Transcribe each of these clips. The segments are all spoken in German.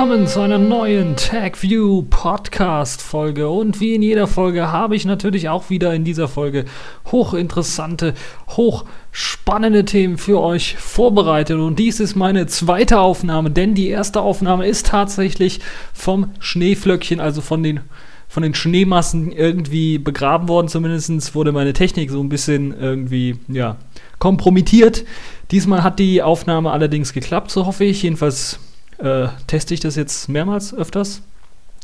Willkommen zu einer neuen TagView Podcast Folge und wie in jeder Folge habe ich natürlich auch wieder in dieser Folge hochinteressante, hochspannende Themen für euch vorbereitet und dies ist meine zweite Aufnahme, denn die erste Aufnahme ist tatsächlich vom Schneeflöckchen, also von den von den Schneemassen irgendwie begraben worden. Zumindest wurde meine Technik so ein bisschen irgendwie, ja, kompromittiert. Diesmal hat die Aufnahme allerdings geklappt, so hoffe ich. Jedenfalls äh, teste ich das jetzt mehrmals öfters.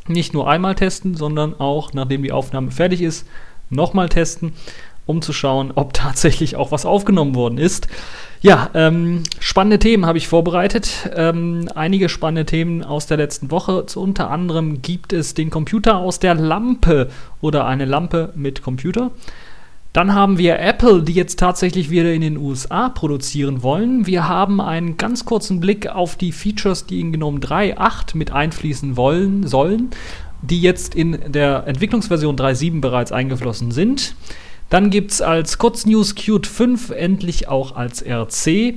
Nicht nur einmal testen, sondern auch, nachdem die Aufnahme fertig ist, nochmal testen, um zu schauen, ob tatsächlich auch was aufgenommen worden ist. Ja, ähm, spannende Themen habe ich vorbereitet. Ähm, einige spannende Themen aus der letzten Woche. Zu unter anderem gibt es den Computer aus der Lampe oder eine Lampe mit Computer. Dann haben wir Apple, die jetzt tatsächlich wieder in den USA produzieren wollen. Wir haben einen ganz kurzen Blick auf die Features, die in GNOME 3.8 mit einfließen wollen, sollen, die jetzt in der Entwicklungsversion 3.7 bereits eingeflossen sind. Dann gibt es als Kurznews Qt 5 endlich auch als RC.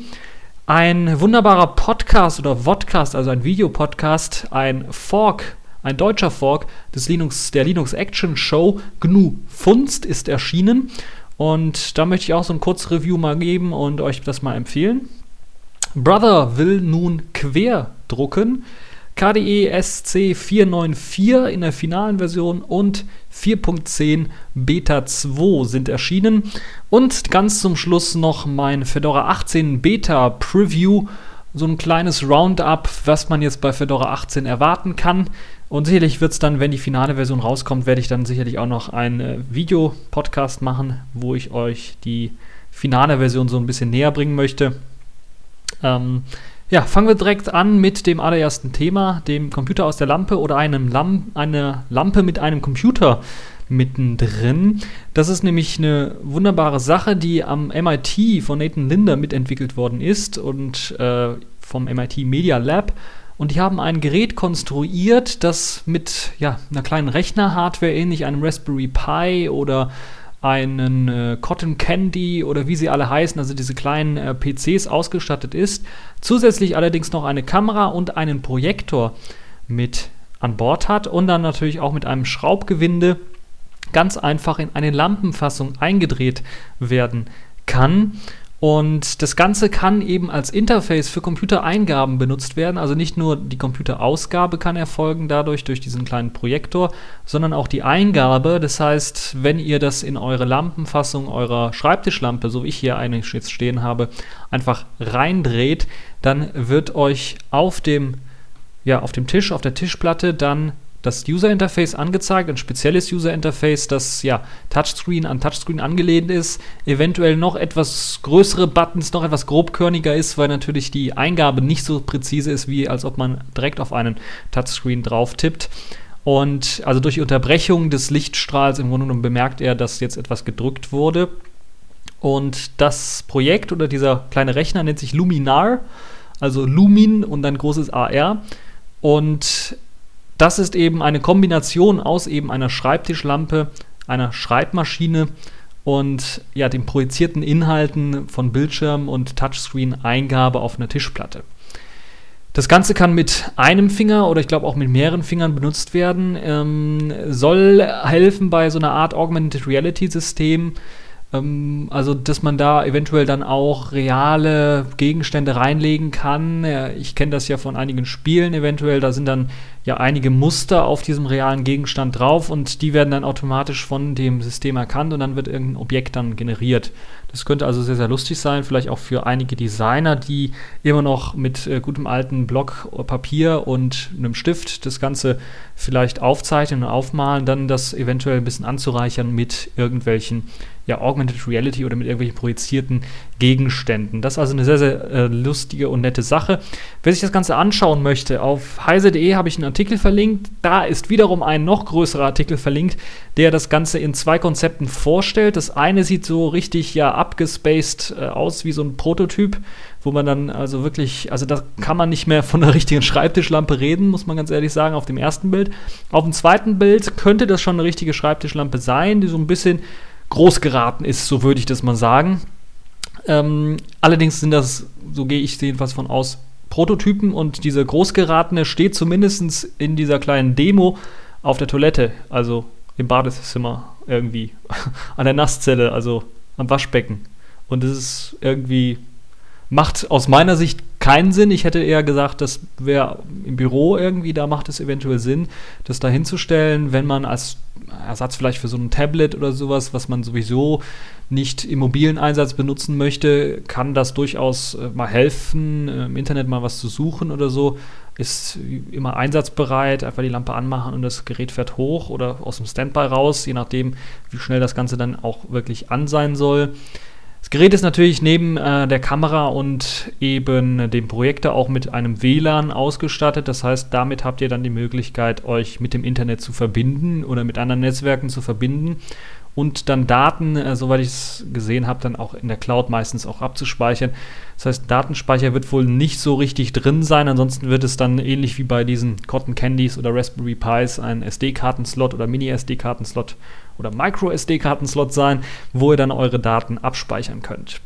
Ein wunderbarer Podcast oder Vodcast, also ein Videopodcast, ein Fork ein deutscher Fork des Linux, der Linux Action Show GNU Funst ist erschienen. Und da möchte ich auch so ein kurzes Review mal geben und euch das mal empfehlen. Brother will nun quer drucken. KDE SC 494 in der finalen Version und 4.10 Beta 2 sind erschienen. Und ganz zum Schluss noch mein Fedora 18 Beta Preview. So ein kleines Roundup, was man jetzt bei Fedora 18 erwarten kann. Und sicherlich wird es dann, wenn die finale Version rauskommt, werde ich dann sicherlich auch noch einen äh, Videopodcast machen, wo ich euch die finale Version so ein bisschen näher bringen möchte. Ähm, ja, fangen wir direkt an mit dem allerersten Thema, dem Computer aus der Lampe oder einem Lam eine Lampe mit einem Computer mittendrin. Das ist nämlich eine wunderbare Sache, die am MIT von Nathan Linder mitentwickelt worden ist und äh, vom MIT Media Lab und die haben ein Gerät konstruiert, das mit ja, einer kleinen Rechner-Hardware ähnlich einem Raspberry Pi oder einen äh, Cotton Candy oder wie sie alle heißen, also diese kleinen äh, PCs ausgestattet ist. Zusätzlich allerdings noch eine Kamera und einen Projektor mit an Bord hat und dann natürlich auch mit einem Schraubgewinde ganz einfach in eine Lampenfassung eingedreht werden kann. Und das Ganze kann eben als Interface für Computereingaben benutzt werden. Also nicht nur die Computerausgabe kann erfolgen dadurch durch diesen kleinen Projektor, sondern auch die Eingabe. Das heißt, wenn ihr das in eure Lampenfassung eurer Schreibtischlampe, so wie ich hier eine jetzt stehen habe, einfach reindreht, dann wird euch auf dem, ja, auf dem Tisch, auf der Tischplatte dann das User Interface angezeigt, ein spezielles User Interface, das ja Touchscreen an Touchscreen angelehnt ist, eventuell noch etwas größere Buttons, noch etwas grobkörniger ist, weil natürlich die Eingabe nicht so präzise ist, wie als ob man direkt auf einen Touchscreen drauf tippt. Und also durch die Unterbrechung des Lichtstrahls im Grunde genommen bemerkt er, dass jetzt etwas gedrückt wurde. Und das Projekt oder dieser kleine Rechner nennt sich Luminar, also Lumin und dann großes AR. Und das ist eben eine Kombination aus eben einer Schreibtischlampe, einer Schreibmaschine und ja, den projizierten Inhalten von Bildschirm und Touchscreen-Eingabe auf einer Tischplatte. Das Ganze kann mit einem Finger oder ich glaube auch mit mehreren Fingern benutzt werden, ähm, soll helfen bei so einer Art Augmented Reality-System, ähm, also, dass man da eventuell dann auch reale Gegenstände reinlegen kann. Ich kenne das ja von einigen Spielen eventuell. Da sind dann ja einige Muster auf diesem realen Gegenstand drauf und die werden dann automatisch von dem System erkannt und dann wird irgendein Objekt dann generiert. Das könnte also sehr, sehr lustig sein, vielleicht auch für einige Designer, die immer noch mit äh, gutem alten Block Papier und einem Stift das Ganze vielleicht aufzeichnen und aufmalen, dann das eventuell ein bisschen anzureichern mit irgendwelchen ja, Augmented Reality oder mit irgendwelchen projizierten Gegenständen. Das ist also eine sehr, sehr äh, lustige und nette Sache. Wer sich das Ganze anschauen möchte, auf heise.de habe ich einen Artikel verlinkt. Da ist wiederum ein noch größerer Artikel verlinkt, der das Ganze in zwei Konzepten vorstellt. Das eine sieht so richtig ja abgespaced äh, aus wie so ein Prototyp, wo man dann also wirklich, also da kann man nicht mehr von einer richtigen Schreibtischlampe reden, muss man ganz ehrlich sagen, auf dem ersten Bild. Auf dem zweiten Bild könnte das schon eine richtige Schreibtischlampe sein, die so ein bisschen groß geraten ist, so würde ich das mal sagen. Ähm, allerdings sind das, so gehe ich jedenfalls von aus, Prototypen und diese großgeratene steht zumindest in dieser kleinen Demo auf der Toilette, also im Badezimmer irgendwie, an der Nasszelle, also am Waschbecken. Und das ist irgendwie, macht aus meiner Sicht keinen Sinn. Ich hätte eher gesagt, das wäre im Büro irgendwie, da macht es eventuell Sinn, das da hinzustellen, wenn man als Ersatz vielleicht für so ein Tablet oder sowas, was man sowieso nicht im mobilen Einsatz benutzen möchte, kann das durchaus äh, mal helfen, äh, im Internet mal was zu suchen oder so. Ist immer einsatzbereit, einfach die Lampe anmachen und das Gerät fährt hoch oder aus dem Standby raus, je nachdem, wie schnell das Ganze dann auch wirklich an sein soll. Das Gerät ist natürlich neben äh, der Kamera und eben dem Projektor auch mit einem WLAN ausgestattet. Das heißt, damit habt ihr dann die Möglichkeit, euch mit dem Internet zu verbinden oder mit anderen Netzwerken zu verbinden und dann Daten, äh, soweit ich es gesehen habe, dann auch in der Cloud meistens auch abzuspeichern. Das heißt, Datenspeicher wird wohl nicht so richtig drin sein, ansonsten wird es dann ähnlich wie bei diesen Cotton Candies oder Raspberry Pis ein SD-Kartenslot oder Mini-SD-Kartenslot oder Micro-SD-Kartenslot sein, wo ihr dann eure Daten abspeichern könnt.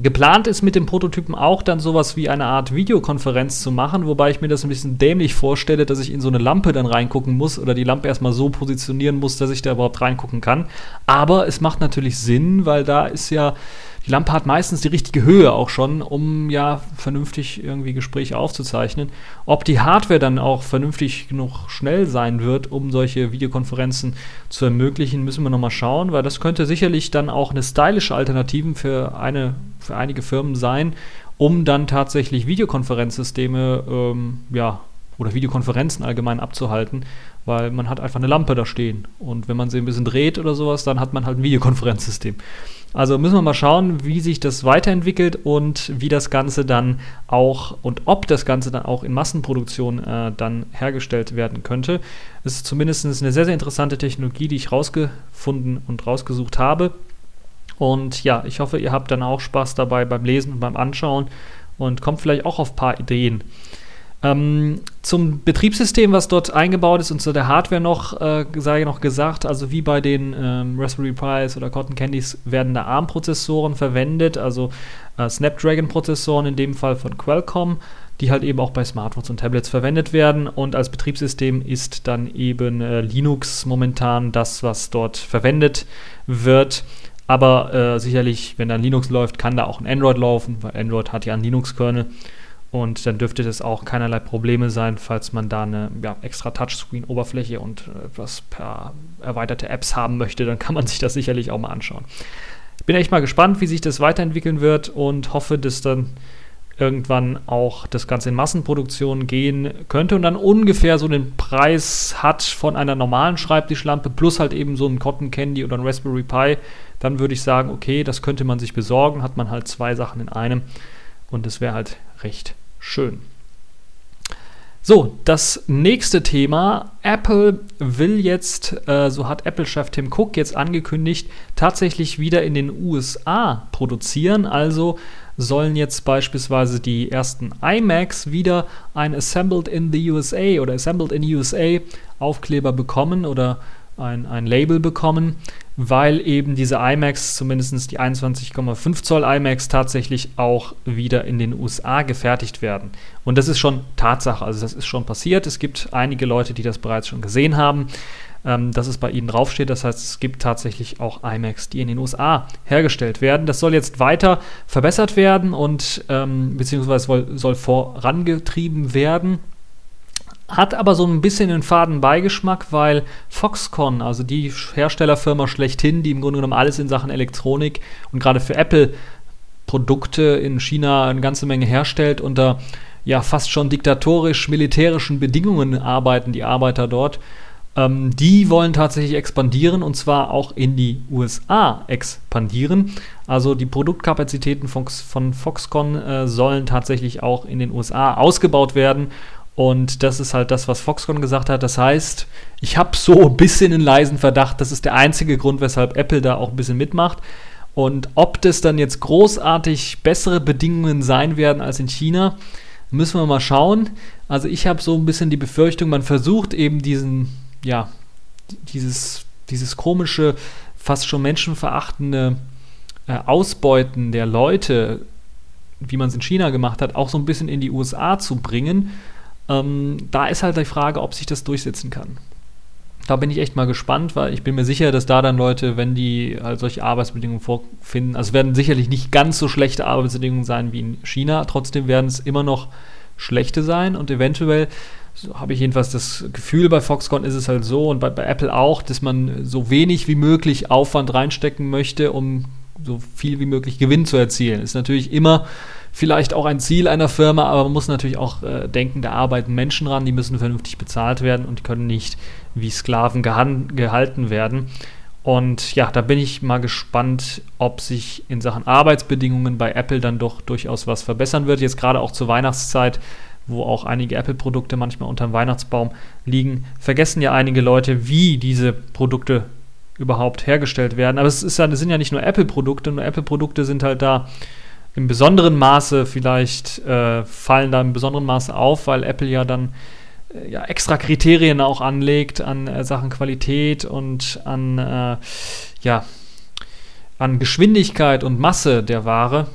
Geplant ist mit dem Prototypen auch dann sowas wie eine Art Videokonferenz zu machen, wobei ich mir das ein bisschen dämlich vorstelle, dass ich in so eine Lampe dann reingucken muss oder die Lampe erstmal so positionieren muss, dass ich da überhaupt reingucken kann. Aber es macht natürlich Sinn, weil da ist ja die Lampe hat meistens die richtige Höhe auch schon, um ja vernünftig irgendwie Gespräche aufzuzeichnen. Ob die Hardware dann auch vernünftig genug schnell sein wird, um solche Videokonferenzen zu ermöglichen, müssen wir nochmal schauen, weil das könnte sicherlich dann auch eine stylische Alternative für, eine, für einige Firmen sein, um dann tatsächlich Videokonferenzsysteme ähm, ja, oder Videokonferenzen allgemein abzuhalten, weil man hat einfach eine Lampe da stehen und wenn man sie ein bisschen dreht oder sowas, dann hat man halt ein Videokonferenzsystem. Also müssen wir mal schauen, wie sich das weiterentwickelt und wie das Ganze dann auch und ob das Ganze dann auch in Massenproduktion äh, dann hergestellt werden könnte. Es ist zumindest eine sehr, sehr interessante Technologie, die ich rausgefunden und rausgesucht habe. Und ja, ich hoffe, ihr habt dann auch Spaß dabei beim Lesen und beim Anschauen und kommt vielleicht auch auf ein paar Ideen. Ähm, zum Betriebssystem, was dort eingebaut ist und zu der Hardware noch, äh, sei noch gesagt, also wie bei den ähm, Raspberry Pis oder Cotton Candies werden da ARM-Prozessoren verwendet, also äh, Snapdragon-Prozessoren in dem Fall von Qualcomm, die halt eben auch bei Smartphones und Tablets verwendet werden. Und als Betriebssystem ist dann eben äh, Linux momentan das, was dort verwendet wird. Aber äh, sicherlich, wenn dann Linux läuft, kann da auch ein Android laufen, weil Android hat ja einen Linux-Kernel. Und dann dürfte das auch keinerlei Probleme sein, falls man da eine ja, extra Touchscreen-Oberfläche und äh, etwas per erweiterte Apps haben möchte, dann kann man sich das sicherlich auch mal anschauen. Bin echt mal gespannt, wie sich das weiterentwickeln wird und hoffe, dass dann irgendwann auch das Ganze in Massenproduktion gehen könnte und dann ungefähr so den Preis hat von einer normalen Schreibtischlampe plus halt eben so ein Cotton Candy oder ein Raspberry Pi, dann würde ich sagen, okay, das könnte man sich besorgen, hat man halt zwei Sachen in einem und das wäre halt recht schön. So, das nächste Thema. Apple will jetzt, äh, so hat Apple-Chef Tim Cook jetzt angekündigt, tatsächlich wieder in den USA produzieren. Also sollen jetzt beispielsweise die ersten iMacs wieder ein Assembled in the USA oder Assembled in USA Aufkleber bekommen oder ein, ein Label bekommen, weil eben diese iMacs, zumindest die 21,5 Zoll iMacs, tatsächlich auch wieder in den USA gefertigt werden. Und das ist schon Tatsache, also das ist schon passiert. Es gibt einige Leute, die das bereits schon gesehen haben, ähm, dass es bei ihnen draufsteht. Das heißt, es gibt tatsächlich auch iMacs, die in den USA hergestellt werden. Das soll jetzt weiter verbessert werden und ähm, beziehungsweise soll vorangetrieben werden. Hat aber so ein bisschen einen faden Beigeschmack, weil Foxconn, also die Herstellerfirma schlechthin, die im Grunde genommen alles in Sachen Elektronik und gerade für Apple Produkte in China eine ganze Menge herstellt, unter ja fast schon diktatorisch-militärischen Bedingungen arbeiten die Arbeiter dort. Ähm, die wollen tatsächlich expandieren und zwar auch in die USA expandieren. Also die Produktkapazitäten von, von Foxconn äh, sollen tatsächlich auch in den USA ausgebaut werden und das ist halt das, was Foxconn gesagt hat. Das heißt, ich habe so ein bisschen einen leisen Verdacht, das ist der einzige Grund, weshalb Apple da auch ein bisschen mitmacht. Und ob das dann jetzt großartig bessere Bedingungen sein werden als in China, müssen wir mal schauen. Also ich habe so ein bisschen die Befürchtung, man versucht eben diesen, ja, dieses, dieses komische, fast schon menschenverachtende äh, Ausbeuten der Leute wie man es in China gemacht hat, auch so ein bisschen in die USA zu bringen. Ähm, da ist halt die Frage, ob sich das durchsetzen kann. Da bin ich echt mal gespannt, weil ich bin mir sicher, dass da dann Leute, wenn die halt solche Arbeitsbedingungen vorfinden, also werden sicherlich nicht ganz so schlechte Arbeitsbedingungen sein wie in China, trotzdem werden es immer noch schlechte sein und eventuell so habe ich jedenfalls das Gefühl, bei Foxconn ist es halt so und bei, bei, Apple auch, dass man so wenig wie möglich Aufwand reinstecken möchte, um so viel wie möglich Gewinn zu erzielen. Ist natürlich immer vielleicht auch ein Ziel einer Firma, aber man muss natürlich auch äh, denken, da arbeiten Menschen ran, die müssen vernünftig bezahlt werden und können nicht wie Sklaven gehalten werden. Und ja, da bin ich mal gespannt, ob sich in Sachen Arbeitsbedingungen bei Apple dann doch durchaus was verbessern wird. Jetzt gerade auch zur Weihnachtszeit, wo auch einige Apple-Produkte manchmal unter dem Weihnachtsbaum liegen, vergessen ja einige Leute, wie diese Produkte überhaupt hergestellt werden. Aber es, ist das sind ja nicht nur Apple-Produkte, nur Apple-Produkte sind halt da im besonderen Maße vielleicht, äh, fallen da im besonderen Maße auf, weil Apple ja dann äh, ja, extra Kriterien auch anlegt an äh, Sachen Qualität und an, äh, ja, an Geschwindigkeit und Masse der Ware,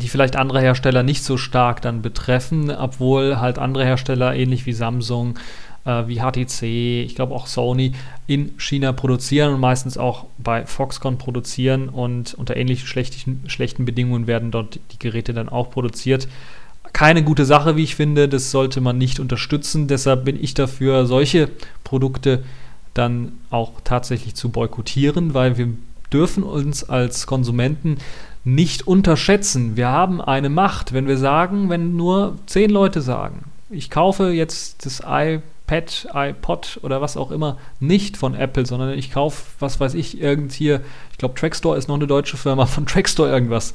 die vielleicht andere Hersteller nicht so stark dann betreffen, obwohl halt andere Hersteller ähnlich wie Samsung, äh, wie HTC, ich glaube auch Sony in China produzieren und meistens auch bei Foxconn produzieren und unter ähnlich schlechten, schlechten Bedingungen werden dort die Geräte dann auch produziert keine gute Sache, wie ich finde. Das sollte man nicht unterstützen. Deshalb bin ich dafür, solche Produkte dann auch tatsächlich zu boykottieren, weil wir dürfen uns als Konsumenten nicht unterschätzen. Wir haben eine Macht, wenn wir sagen, wenn nur zehn Leute sagen, ich kaufe jetzt das iPad, iPod oder was auch immer nicht von Apple, sondern ich kaufe, was weiß ich, irgend hier, ich glaube Trackstore ist noch eine deutsche Firma, von Trackstore irgendwas.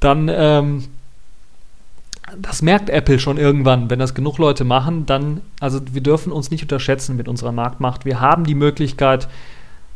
Dann ähm, das merkt Apple schon irgendwann, wenn das genug Leute machen, dann, also wir dürfen uns nicht unterschätzen mit unserer Marktmacht. Wir haben die Möglichkeit,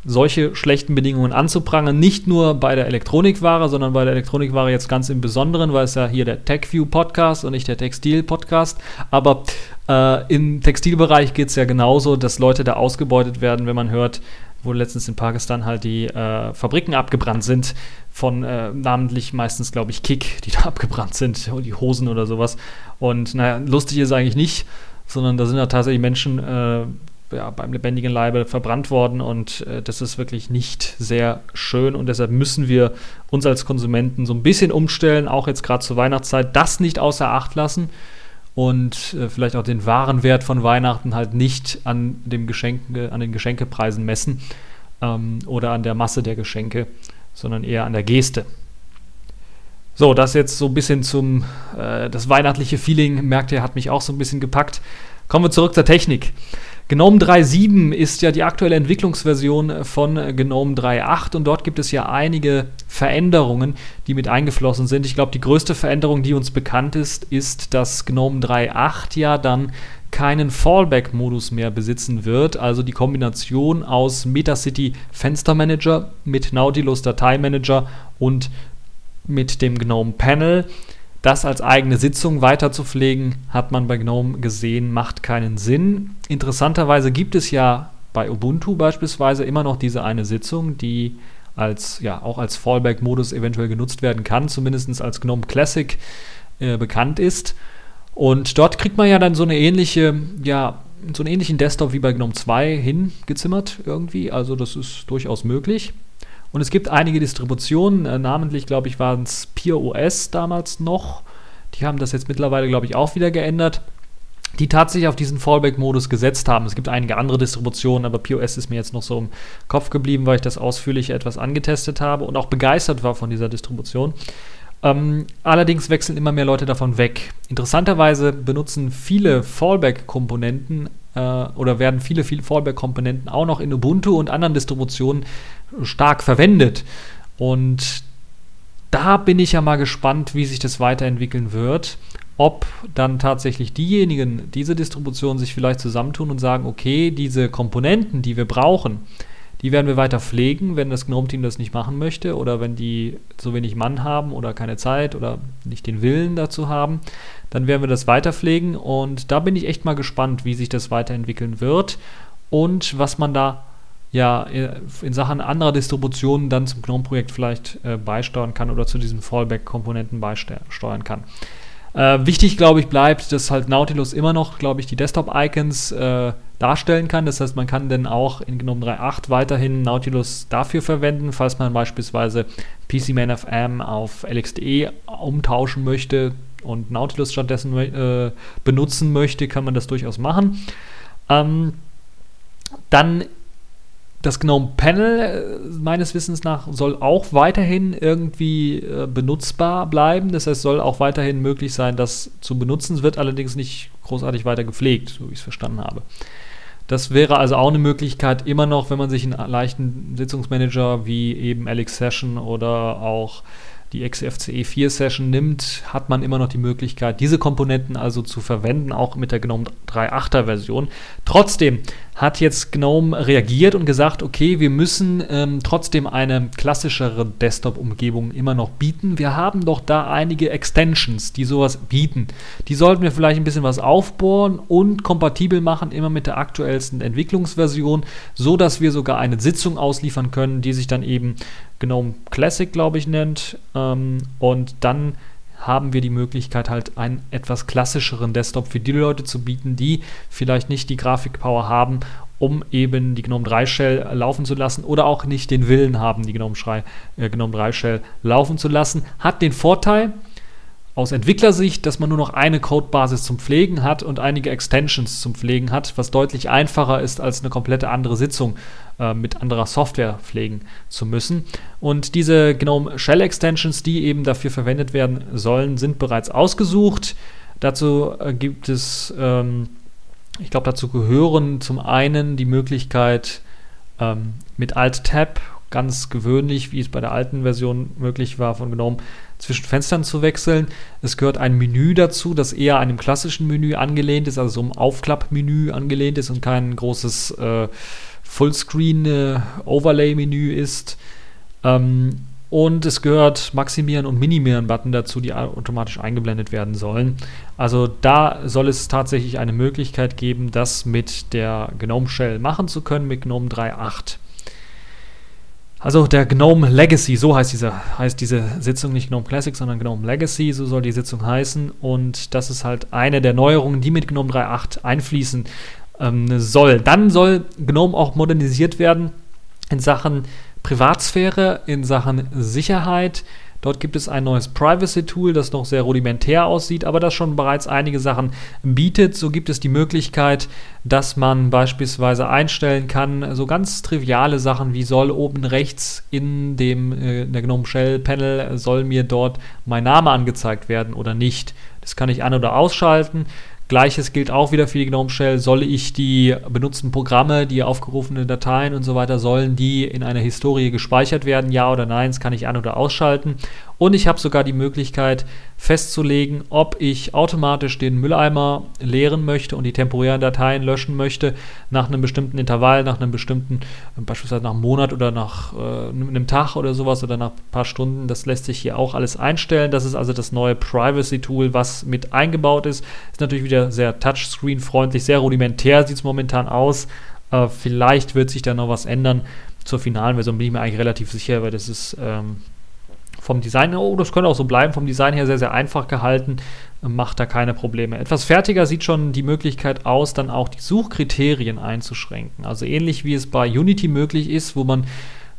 solche schlechten Bedingungen anzuprangern, nicht nur bei der Elektronikware, sondern bei der Elektronikware jetzt ganz im Besonderen, weil es ja hier der TechView Podcast und nicht der Textil Podcast, aber äh, im Textilbereich geht es ja genauso, dass Leute da ausgebeutet werden, wenn man hört, wo letztens in Pakistan halt die äh, Fabriken abgebrannt sind, von äh, namentlich meistens, glaube ich, Kick, die da abgebrannt sind, die Hosen oder sowas. Und naja, lustig ist eigentlich nicht, sondern da sind ja tatsächlich Menschen äh, ja, beim lebendigen Leibe verbrannt worden und äh, das ist wirklich nicht sehr schön und deshalb müssen wir uns als Konsumenten so ein bisschen umstellen, auch jetzt gerade zur Weihnachtszeit, das nicht außer Acht lassen und äh, vielleicht auch den wahren Wert von Weihnachten halt nicht an, dem Geschenke, an den Geschenkepreisen messen ähm, oder an der Masse der Geschenke, sondern eher an der Geste. So, das jetzt so ein bisschen zum, äh, das weihnachtliche Feeling, merkt ihr, hat mich auch so ein bisschen gepackt. Kommen wir zurück zur Technik. GNOME 3.7 ist ja die aktuelle Entwicklungsversion von GNOME 3.8 und dort gibt es ja einige Veränderungen, die mit eingeflossen sind. Ich glaube, die größte Veränderung, die uns bekannt ist, ist, dass GNOME 3.8 ja dann keinen Fallback-Modus mehr besitzen wird, also die Kombination aus Metacity Fenstermanager mit Nautilus Dateimanager und mit dem GNOME Panel das als eigene Sitzung weiterzupflegen, hat man bei GNOME gesehen, macht keinen Sinn. Interessanterweise gibt es ja bei Ubuntu beispielsweise immer noch diese eine Sitzung, die als, ja, auch als Fallback-Modus eventuell genutzt werden kann, zumindest als GNOME Classic äh, bekannt ist. Und dort kriegt man ja dann so eine ähnliche, ja, so einen ähnlichen Desktop wie bei GNOME 2 hingezimmert irgendwie. Also das ist durchaus möglich. Und es gibt einige Distributionen, äh, namentlich, glaube ich, waren es PureOS damals noch. Die haben das jetzt mittlerweile, glaube ich, auch wieder geändert, die tatsächlich auf diesen Fallback-Modus gesetzt haben. Es gibt einige andere Distributionen, aber POS ist mir jetzt noch so im Kopf geblieben, weil ich das ausführlich etwas angetestet habe und auch begeistert war von dieser Distribution. Ähm, allerdings wechseln immer mehr Leute davon weg. Interessanterweise benutzen viele Fallback-Komponenten oder werden viele, viele Fallback-Komponenten auch noch in Ubuntu und anderen Distributionen stark verwendet. Und da bin ich ja mal gespannt, wie sich das weiterentwickeln wird. Ob dann tatsächlich diejenigen, diese Distribution sich vielleicht zusammentun und sagen, okay, diese Komponenten, die wir brauchen, die werden wir weiter pflegen, wenn das Gnome-Team das nicht machen möchte oder wenn die so wenig Mann haben oder keine Zeit oder nicht den Willen dazu haben, dann werden wir das weiter pflegen und da bin ich echt mal gespannt, wie sich das weiterentwickeln wird und was man da ja in Sachen anderer Distributionen dann zum GNOME-Projekt vielleicht äh, beisteuern kann oder zu diesen Fallback-Komponenten beisteuern kann. Äh, wichtig, glaube ich, bleibt, dass halt Nautilus immer noch, glaube ich, die Desktop-Icons äh, darstellen kann. Das heißt, man kann dann auch in GNOME 3.8 weiterhin Nautilus dafür verwenden, falls man beispielsweise PCMainFM auf LXDE umtauschen möchte und Nautilus stattdessen äh, benutzen möchte, kann man das durchaus machen. Ähm, dann das GNOME Panel äh, meines Wissens nach soll auch weiterhin irgendwie äh, benutzbar bleiben. Das heißt, soll auch weiterhin möglich sein, das zu benutzen. Es wird allerdings nicht großartig weiter gepflegt, so wie ich es verstanden habe. Das wäre also auch eine Möglichkeit, immer noch, wenn man sich einen leichten Sitzungsmanager wie eben Alex Session oder auch die XFCE 4 Session nimmt, hat man immer noch die Möglichkeit, diese Komponenten also zu verwenden, auch mit der GNOME 3.8er Version. Trotzdem hat jetzt GNOME reagiert und gesagt, okay, wir müssen ähm, trotzdem eine klassischere Desktop-Umgebung immer noch bieten. Wir haben doch da einige Extensions, die sowas bieten. Die sollten wir vielleicht ein bisschen was aufbohren und kompatibel machen, immer mit der aktuellsten Entwicklungsversion, so dass wir sogar eine Sitzung ausliefern können, die sich dann eben GNOME Classic, glaube ich, nennt. Ähm, und dann haben wir die Möglichkeit, halt einen etwas klassischeren Desktop für die Leute zu bieten, die vielleicht nicht die Grafikpower haben, um eben die GNOME 3 Shell laufen zu lassen oder auch nicht den Willen haben, die GNOME, äh, GNOME 3 Shell laufen zu lassen. Hat den Vorteil, aus Entwicklersicht, dass man nur noch eine Codebasis zum Pflegen hat und einige Extensions zum Pflegen hat, was deutlich einfacher ist, als eine komplette andere Sitzung äh, mit anderer Software pflegen zu müssen. Und diese GNOME Shell Extensions, die eben dafür verwendet werden sollen, sind bereits ausgesucht. Dazu äh, gibt es, ähm, ich glaube, dazu gehören zum einen die Möglichkeit, ähm, mit Alt-Tab ganz gewöhnlich, wie es bei der alten Version möglich war von GNOME, zwischen Fenstern zu wechseln. Es gehört ein Menü dazu, das eher einem klassischen Menü angelehnt ist, also so ein Aufklappmenü angelehnt ist und kein großes äh, Fullscreen-Overlay-Menü äh, ist. Ähm, und es gehört Maximieren und Minimieren-Button dazu, die automatisch eingeblendet werden sollen. Also da soll es tatsächlich eine Möglichkeit geben, das mit der GNOME Shell machen zu können, mit GNOME 3.8. Also der GNOME Legacy, so heißt diese, heißt diese Sitzung nicht GNOME Classic, sondern GNOME Legacy, so soll die Sitzung heißen. Und das ist halt eine der Neuerungen, die mit GNOME 3.8 einfließen ähm, soll. Dann soll GNOME auch modernisiert werden in Sachen Privatsphäre, in Sachen Sicherheit, Dort gibt es ein neues Privacy-Tool, das noch sehr rudimentär aussieht, aber das schon bereits einige Sachen bietet. So gibt es die Möglichkeit, dass man beispielsweise einstellen kann, so ganz triviale Sachen wie soll oben rechts in dem äh, der GNOME Shell Panel soll mir dort mein Name angezeigt werden oder nicht. Das kann ich an- oder ausschalten. Gleiches gilt auch wieder für die GNOME Shell. Soll ich die benutzten Programme, die aufgerufenen Dateien und so weiter, sollen die in einer Historie gespeichert werden? Ja oder nein? Das kann ich an- oder ausschalten. Und ich habe sogar die Möglichkeit festzulegen, ob ich automatisch den Mülleimer leeren möchte und die temporären Dateien löschen möchte nach einem bestimmten Intervall, nach einem bestimmten, beispielsweise nach einem Monat oder nach äh, einem Tag oder sowas oder nach ein paar Stunden. Das lässt sich hier auch alles einstellen. Das ist also das neue Privacy-Tool, was mit eingebaut ist. Ist natürlich wieder sehr Touchscreen-freundlich, sehr rudimentär sieht es momentan aus. Äh, vielleicht wird sich da noch was ändern. Zur finalen Version bin ich mir eigentlich relativ sicher, weil das ist ähm, vom Design, oh, das könnte auch so bleiben, vom Design her sehr, sehr einfach gehalten, macht da keine Probleme. Etwas fertiger sieht schon die Möglichkeit aus, dann auch die Suchkriterien einzuschränken. Also ähnlich wie es bei Unity möglich ist, wo man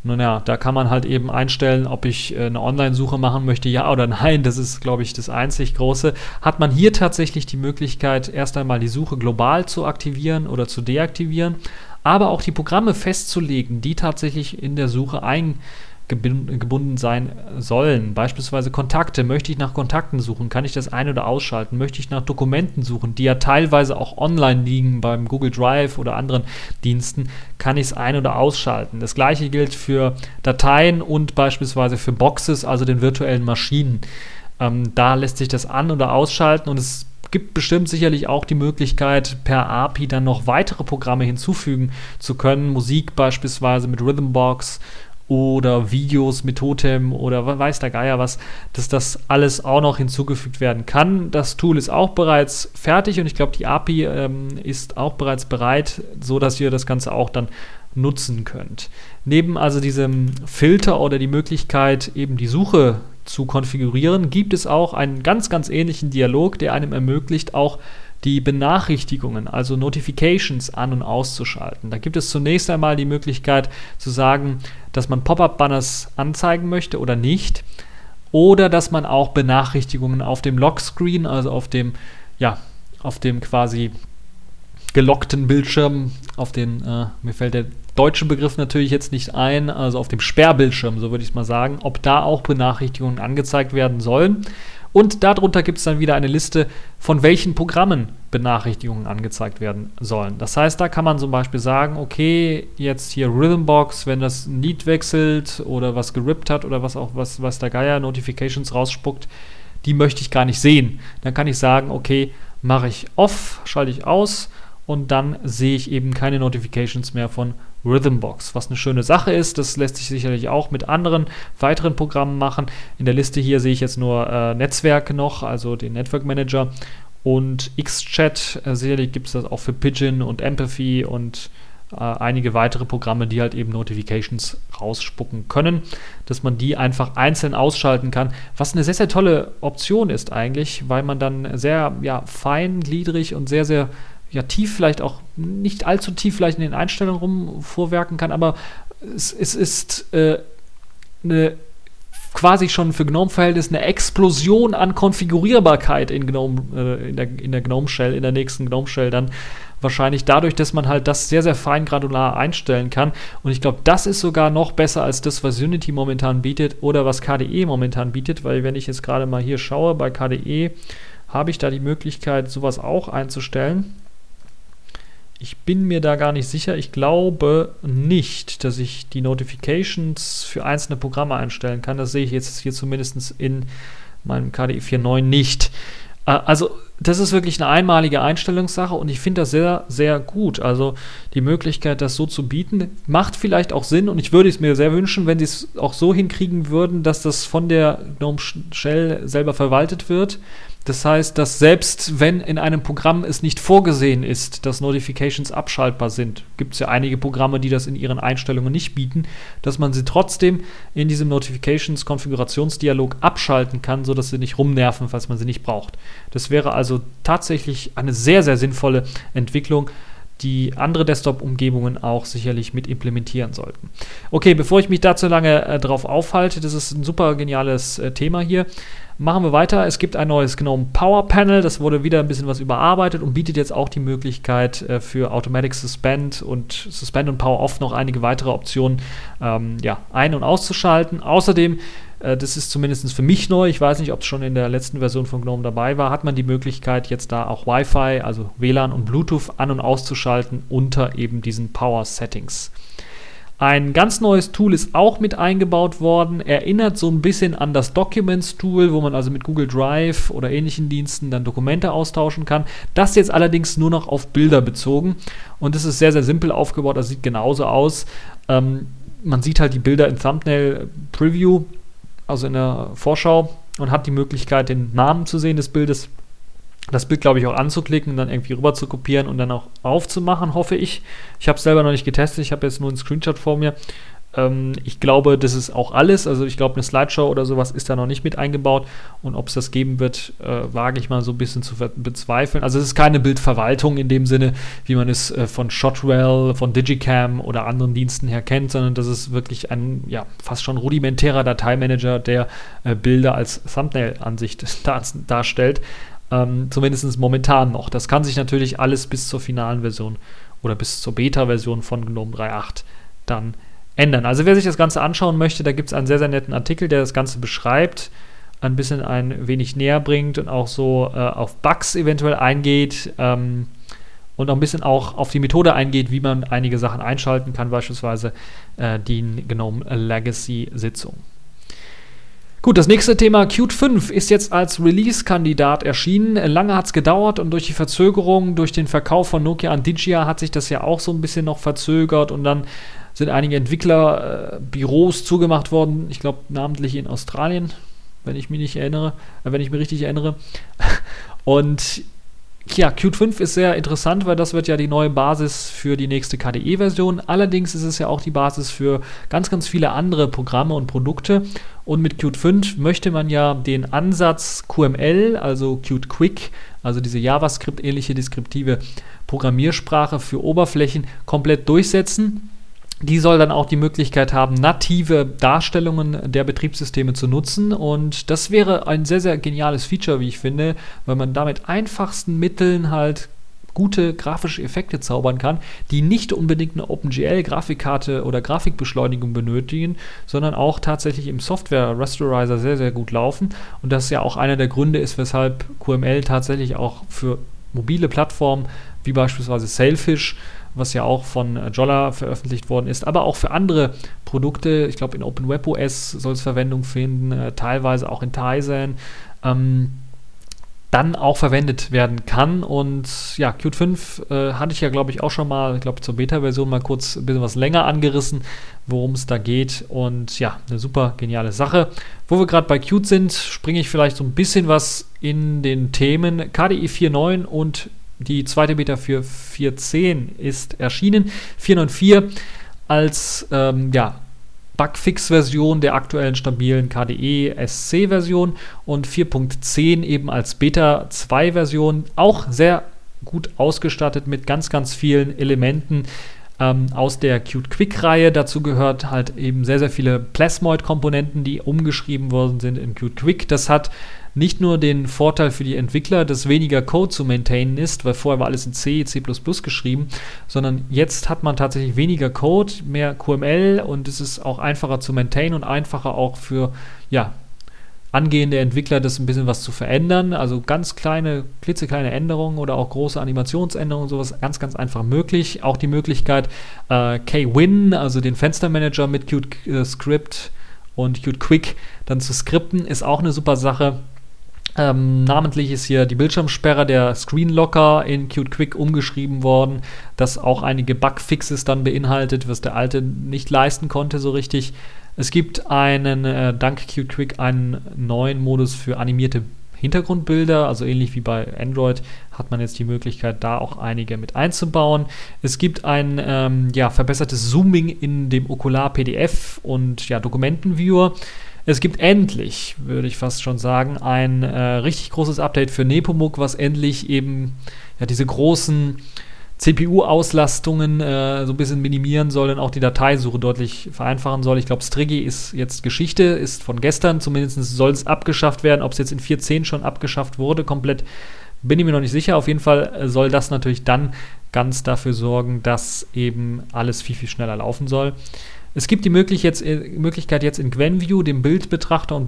nun ja, da kann man halt eben einstellen, ob ich äh, eine Online-Suche machen möchte, ja oder nein. Das ist, glaube ich, das einzig Große. Hat man hier tatsächlich die Möglichkeit, erst einmal die Suche global zu aktivieren oder zu deaktivieren, aber auch die Programme festzulegen, die tatsächlich in der Suche ein gebunden sein sollen. Beispielsweise Kontakte. Möchte ich nach Kontakten suchen? Kann ich das ein- oder ausschalten? Möchte ich nach Dokumenten suchen, die ja teilweise auch online liegen beim Google Drive oder anderen Diensten? Kann ich es ein- oder ausschalten? Das gleiche gilt für Dateien und beispielsweise für Boxes, also den virtuellen Maschinen. Ähm, da lässt sich das an- oder ausschalten und es gibt bestimmt sicherlich auch die Möglichkeit, per API dann noch weitere Programme hinzufügen zu können. Musik beispielsweise mit Rhythmbox oder Videos mit Totem oder weiß der Geier was, dass das alles auch noch hinzugefügt werden kann. Das Tool ist auch bereits fertig und ich glaube, die API ähm, ist auch bereits bereit, so dass wir das Ganze auch dann nutzen könnt. Neben also diesem Filter oder die Möglichkeit, eben die Suche zu konfigurieren, gibt es auch einen ganz, ganz ähnlichen Dialog, der einem ermöglicht, auch die Benachrichtigungen, also Notifications an und auszuschalten. Da gibt es zunächst einmal die Möglichkeit zu sagen, dass man Pop-up-Banners anzeigen möchte oder nicht. Oder dass man auch Benachrichtigungen auf dem Lockscreen, also auf dem, ja, auf dem quasi gelockten Bildschirm, auf den, äh, mir fällt der deutsche Begriff natürlich jetzt nicht ein, also auf dem Sperrbildschirm, so würde ich es mal sagen, ob da auch Benachrichtigungen angezeigt werden sollen. Und darunter gibt es dann wieder eine Liste, von welchen Programmen Benachrichtigungen angezeigt werden sollen. Das heißt, da kann man zum Beispiel sagen, okay, jetzt hier Rhythmbox, wenn das ein Lied wechselt oder was gerippt hat oder was auch was, was der Geier Notifications rausspuckt, die möchte ich gar nicht sehen. Dann kann ich sagen, okay, mache ich off, schalte ich aus und dann sehe ich eben keine Notifications mehr von Rhythmbox, was eine schöne Sache ist. Das lässt sich sicherlich auch mit anderen weiteren Programmen machen. In der Liste hier sehe ich jetzt nur äh, Netzwerke noch, also den Network Manager und Xchat. Äh, sicherlich gibt es das auch für Pigeon und Empathy und äh, einige weitere Programme, die halt eben Notifications rausspucken können, dass man die einfach einzeln ausschalten kann, was eine sehr, sehr tolle Option ist eigentlich, weil man dann sehr ja, feingliedrig und sehr, sehr ja, tief vielleicht auch, nicht allzu tief vielleicht in den Einstellungen rumvorwerken kann, aber es, es ist äh, eine quasi schon für GNOME-Verhältnis eine Explosion an Konfigurierbarkeit in, GNOME, äh, in, der, in der GNOME-Shell, in der nächsten GNOME-Shell dann wahrscheinlich dadurch, dass man halt das sehr, sehr fein granular einstellen kann. Und ich glaube, das ist sogar noch besser als das, was Unity momentan bietet oder was KDE momentan bietet, weil wenn ich jetzt gerade mal hier schaue, bei KDE habe ich da die Möglichkeit, sowas auch einzustellen. Ich bin mir da gar nicht sicher. Ich glaube nicht, dass ich die Notifications für einzelne Programme einstellen kann. Das sehe ich jetzt hier zumindest in meinem KDE 4.9 nicht. Äh, also, das ist wirklich eine einmalige Einstellungssache und ich finde das sehr, sehr gut. Also, die Möglichkeit, das so zu bieten, macht vielleicht auch Sinn und ich würde es mir sehr wünschen, wenn sie es auch so hinkriegen würden, dass das von der GNOME Shell selber verwaltet wird das heißt, dass selbst wenn in einem Programm es nicht vorgesehen ist, dass Notifications abschaltbar sind, gibt es ja einige Programme, die das in ihren Einstellungen nicht bieten, dass man sie trotzdem in diesem Notifications-Konfigurationsdialog abschalten kann, sodass sie nicht rumnerven, falls man sie nicht braucht. Das wäre also tatsächlich eine sehr, sehr sinnvolle Entwicklung die andere Desktop-Umgebungen auch sicherlich mit implementieren sollten. Okay, bevor ich mich da zu lange äh, drauf aufhalte, das ist ein super geniales äh, Thema hier. Machen wir weiter. Es gibt ein neues GNOME Power Panel. Das wurde wieder ein bisschen was überarbeitet und bietet jetzt auch die Möglichkeit äh, für Automatic Suspend und Suspend und Power Off noch einige weitere Optionen ähm, ja, ein- und auszuschalten. Außerdem äh, das ist zumindest für mich neu. Ich weiß nicht, ob es schon in der letzten Version von GNOME dabei war. Hat man die Möglichkeit, jetzt da auch Wi-Fi, also WLAN und Bluetooth an- und auszuschalten unter eben diesen Power Settings. Ein ganz neues Tool ist auch mit eingebaut worden, erinnert so ein bisschen an das Documents-Tool, wo man also mit Google Drive oder ähnlichen Diensten dann Dokumente austauschen kann. Das jetzt allerdings nur noch auf Bilder bezogen und das ist sehr, sehr simpel aufgebaut, das sieht genauso aus. Ähm, man sieht halt die Bilder im Thumbnail-Preview, also in der Vorschau und hat die Möglichkeit, den Namen zu sehen des Bildes das Bild, glaube ich, auch anzuklicken, dann irgendwie rüber zu kopieren und dann auch aufzumachen, hoffe ich. Ich habe es selber noch nicht getestet, ich habe jetzt nur einen Screenshot vor mir. Ähm, ich glaube, das ist auch alles. Also ich glaube, eine Slideshow oder sowas ist da noch nicht mit eingebaut. Und ob es das geben wird, äh, wage ich mal so ein bisschen zu bezweifeln. Also es ist keine Bildverwaltung in dem Sinne, wie man es äh, von Shotwell, von Digicam oder anderen Diensten her kennt, sondern das ist wirklich ein ja, fast schon rudimentärer Dateimanager, der äh, Bilder als Thumbnail-Ansicht dar darstellt. Ähm, Zumindest momentan noch. Das kann sich natürlich alles bis zur finalen Version oder bis zur Beta-Version von GNOME 3.8 dann ändern. Also wer sich das Ganze anschauen möchte, da gibt es einen sehr, sehr netten Artikel, der das Ganze beschreibt, ein bisschen ein wenig näher bringt und auch so äh, auf Bugs eventuell eingeht ähm, und auch ein bisschen auch auf die Methode eingeht, wie man einige Sachen einschalten kann, beispielsweise äh, die GNOME Legacy-Sitzung. Gut, das nächste Thema Qt 5 ist jetzt als Release-Kandidat erschienen. Lange hat es gedauert und durch die Verzögerung, durch den Verkauf von Nokia an Digia hat sich das ja auch so ein bisschen noch verzögert und dann sind einige Entwicklerbüros äh, zugemacht worden. Ich glaube namentlich in Australien, wenn ich mich nicht erinnere, äh, wenn ich mich richtig erinnere. Und ja, Qt 5 ist sehr interessant, weil das wird ja die neue Basis für die nächste KDE-Version. Allerdings ist es ja auch die Basis für ganz, ganz viele andere Programme und Produkte. Und mit Qt 5 möchte man ja den Ansatz QML, also Qt Quick, also diese JavaScript-ähnliche deskriptive Programmiersprache für Oberflächen, komplett durchsetzen. Die soll dann auch die Möglichkeit haben, native Darstellungen der Betriebssysteme zu nutzen. Und das wäre ein sehr, sehr geniales Feature, wie ich finde, weil man damit einfachsten Mitteln halt gute grafische Effekte zaubern kann, die nicht unbedingt eine OpenGL-Grafikkarte oder Grafikbeschleunigung benötigen, sondern auch tatsächlich im Software-Rasterizer sehr, sehr gut laufen. Und das ja auch einer der Gründe ist, weshalb QML tatsächlich auch für mobile Plattformen wie beispielsweise Sailfish was ja auch von äh, Jolla veröffentlicht worden ist, aber auch für andere Produkte. Ich glaube, in OpenWebOS soll es Verwendung finden, äh, teilweise auch in Tizen. Ähm, dann auch verwendet werden kann. Und ja, Qt 5 äh, hatte ich ja, glaube ich, auch schon mal, ich glaube, zur Beta-Version mal kurz ein bisschen was länger angerissen, worum es da geht. Und ja, eine super geniale Sache. Wo wir gerade bei Qt sind, springe ich vielleicht so ein bisschen was in den Themen KDE 4.9 und die zweite Beta für 4.10 ist erschienen. 4.9.4 als ähm, ja, Bugfix-Version der aktuellen stabilen KDE SC-Version und 4.10 eben als Beta 2-Version. Auch sehr gut ausgestattet mit ganz, ganz vielen Elementen ähm, aus der Qt Quick-Reihe. Dazu gehört halt eben sehr, sehr viele Plasmoid-Komponenten, die umgeschrieben worden sind in Qt Quick. Das hat nicht nur den Vorteil für die Entwickler, dass weniger Code zu maintainen ist, weil vorher war alles in C, C++ geschrieben, sondern jetzt hat man tatsächlich weniger Code, mehr QML und es ist auch einfacher zu maintainen und einfacher auch für ja, angehende Entwickler das ein bisschen was zu verändern. Also ganz kleine, klitzekleine Änderungen oder auch große Animationsänderungen, sowas ganz, ganz einfach möglich. Auch die Möglichkeit, äh, K-Win, also den Fenstermanager mit Qt äh, Script und Qt Quick dann zu skripten, ist auch eine super Sache. Ähm, namentlich ist hier die Bildschirmsperre der Screen Locker in Qt Quick umgeschrieben worden, das auch einige Bugfixes dann beinhaltet, was der alte nicht leisten konnte so richtig. Es gibt einen, äh, dank Qt Quick, einen neuen Modus für animierte Hintergrundbilder, also ähnlich wie bei Android hat man jetzt die Möglichkeit, da auch einige mit einzubauen. Es gibt ein ähm, ja, verbessertes Zooming in dem Okular PDF und ja, Dokumentenviewer. Es gibt endlich, würde ich fast schon sagen, ein äh, richtig großes Update für Nepomuk, was endlich eben ja, diese großen CPU-Auslastungen äh, so ein bisschen minimieren soll und auch die Dateisuche deutlich vereinfachen soll. Ich glaube, Strigi ist jetzt Geschichte, ist von gestern, zumindest soll es abgeschafft werden. Ob es jetzt in 4.10 schon abgeschafft wurde, komplett bin ich mir noch nicht sicher. Auf jeden Fall äh, soll das natürlich dann ganz dafür sorgen, dass eben alles viel, viel schneller laufen soll. Es gibt die Möglichkeit jetzt in GwenView, dem Bildbetrachter und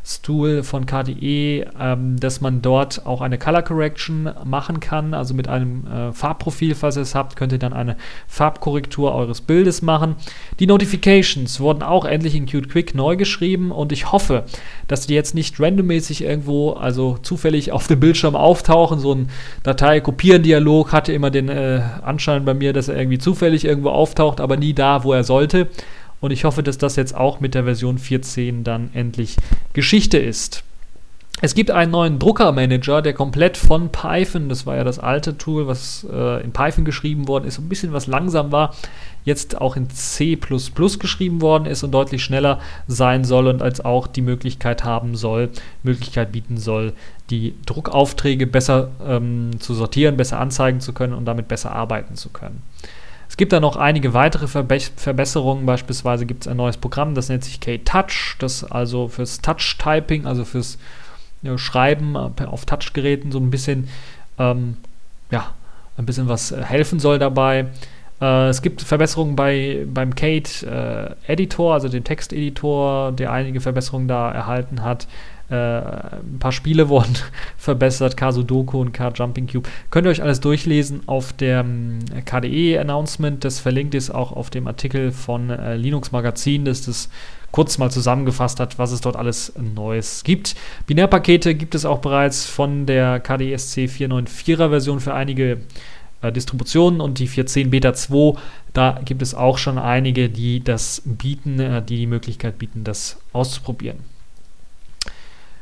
Bildverwaltungstool von KDE, ähm, dass man dort auch eine Color Correction machen kann. Also mit einem äh, Farbprofil, falls ihr es habt, könnt ihr dann eine Farbkorrektur eures Bildes machen. Die Notifications wurden auch endlich in Qt Quick neu geschrieben und ich hoffe, dass die jetzt nicht randommäßig irgendwo, also zufällig auf dem Bildschirm auftauchen. So ein Datei-Kopieren-Dialog hatte immer den äh, Anschein bei mir, dass er irgendwie zufällig irgendwo auftaucht, aber nie da, wo er sollte. Und ich hoffe, dass das jetzt auch mit der Version 14 dann endlich Geschichte ist. Es gibt einen neuen Druckermanager, der komplett von Python, das war ja das alte Tool, was äh, in Python geschrieben worden ist, ein bisschen was langsam war, jetzt auch in C geschrieben worden ist und deutlich schneller sein soll und als auch die Möglichkeit haben soll, Möglichkeit bieten soll, die Druckaufträge besser ähm, zu sortieren, besser anzeigen zu können und damit besser arbeiten zu können. Es gibt da noch einige weitere Verbe Verbesserungen. Beispielsweise gibt es ein neues Programm, das nennt sich K-Touch, das also fürs Touch-Typing, also fürs ja, Schreiben auf Touchgeräten so ein bisschen, ähm, ja, ein bisschen was äh, helfen soll dabei. Äh, es gibt Verbesserungen bei, beim Kate äh, Editor, also dem Texteditor, der einige Verbesserungen da erhalten hat. Äh, ein paar Spiele wurden verbessert, K-Sudoku und K-Jumping Cube. Könnt ihr euch alles durchlesen auf dem KDE-Announcement. Das verlinkt ist auch auf dem Artikel von äh, Linux Magazin, das das kurz mal zusammengefasst hat, was es dort alles Neues gibt. Binärpakete gibt es auch bereits von der KDSC 494er Version für einige äh, Distributionen und die 4.10 Beta 2, da gibt es auch schon einige, die das bieten, äh, die die Möglichkeit bieten, das auszuprobieren.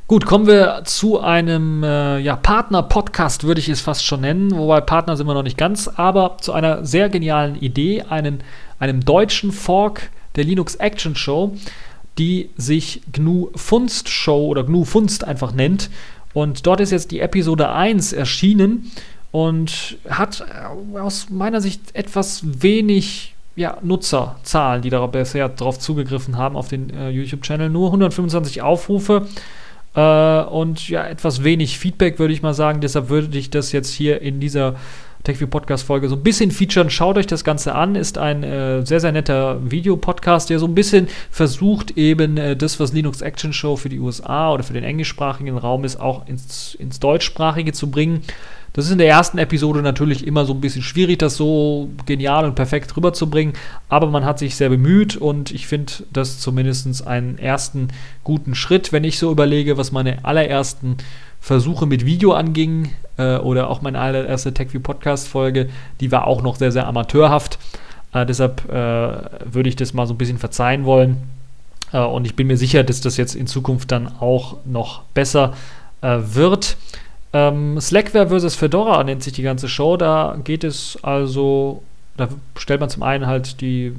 Gut, kommen wir zu einem äh, ja, Partner-Podcast, würde ich es fast schon nennen. Wobei Partner sind wir noch nicht ganz, aber zu einer sehr genialen Idee, einen, einem deutschen Fork der Linux Action Show, die sich GNU Funst Show oder GNU Funst einfach nennt. Und dort ist jetzt die Episode 1 erschienen und hat äh, aus meiner Sicht etwas wenig ja, Nutzerzahlen, die darauf bisher darauf zugegriffen haben auf den äh, YouTube-Channel. Nur 125 Aufrufe äh, und ja, etwas wenig Feedback, würde ich mal sagen. Deshalb würde ich das jetzt hier in dieser TechView Podcast Folge so ein bisschen featuren. Schaut euch das Ganze an. Ist ein äh, sehr, sehr netter Videopodcast, der so ein bisschen versucht, eben äh, das, was Linux Action Show für die USA oder für den englischsprachigen Raum ist, auch ins, ins deutschsprachige zu bringen. Das ist in der ersten Episode natürlich immer so ein bisschen schwierig, das so genial und perfekt rüberzubringen, aber man hat sich sehr bemüht und ich finde das zumindest einen ersten guten Schritt, wenn ich so überlege, was meine allerersten Versuche mit Video anging äh, oder auch meine allererste TechView Podcast Folge, die war auch noch sehr, sehr amateurhaft. Äh, deshalb äh, würde ich das mal so ein bisschen verzeihen wollen. Äh, und ich bin mir sicher, dass das jetzt in Zukunft dann auch noch besser äh, wird. Ähm, Slackware versus Fedora nennt sich die ganze Show. Da geht es also, da stellt man zum einen halt die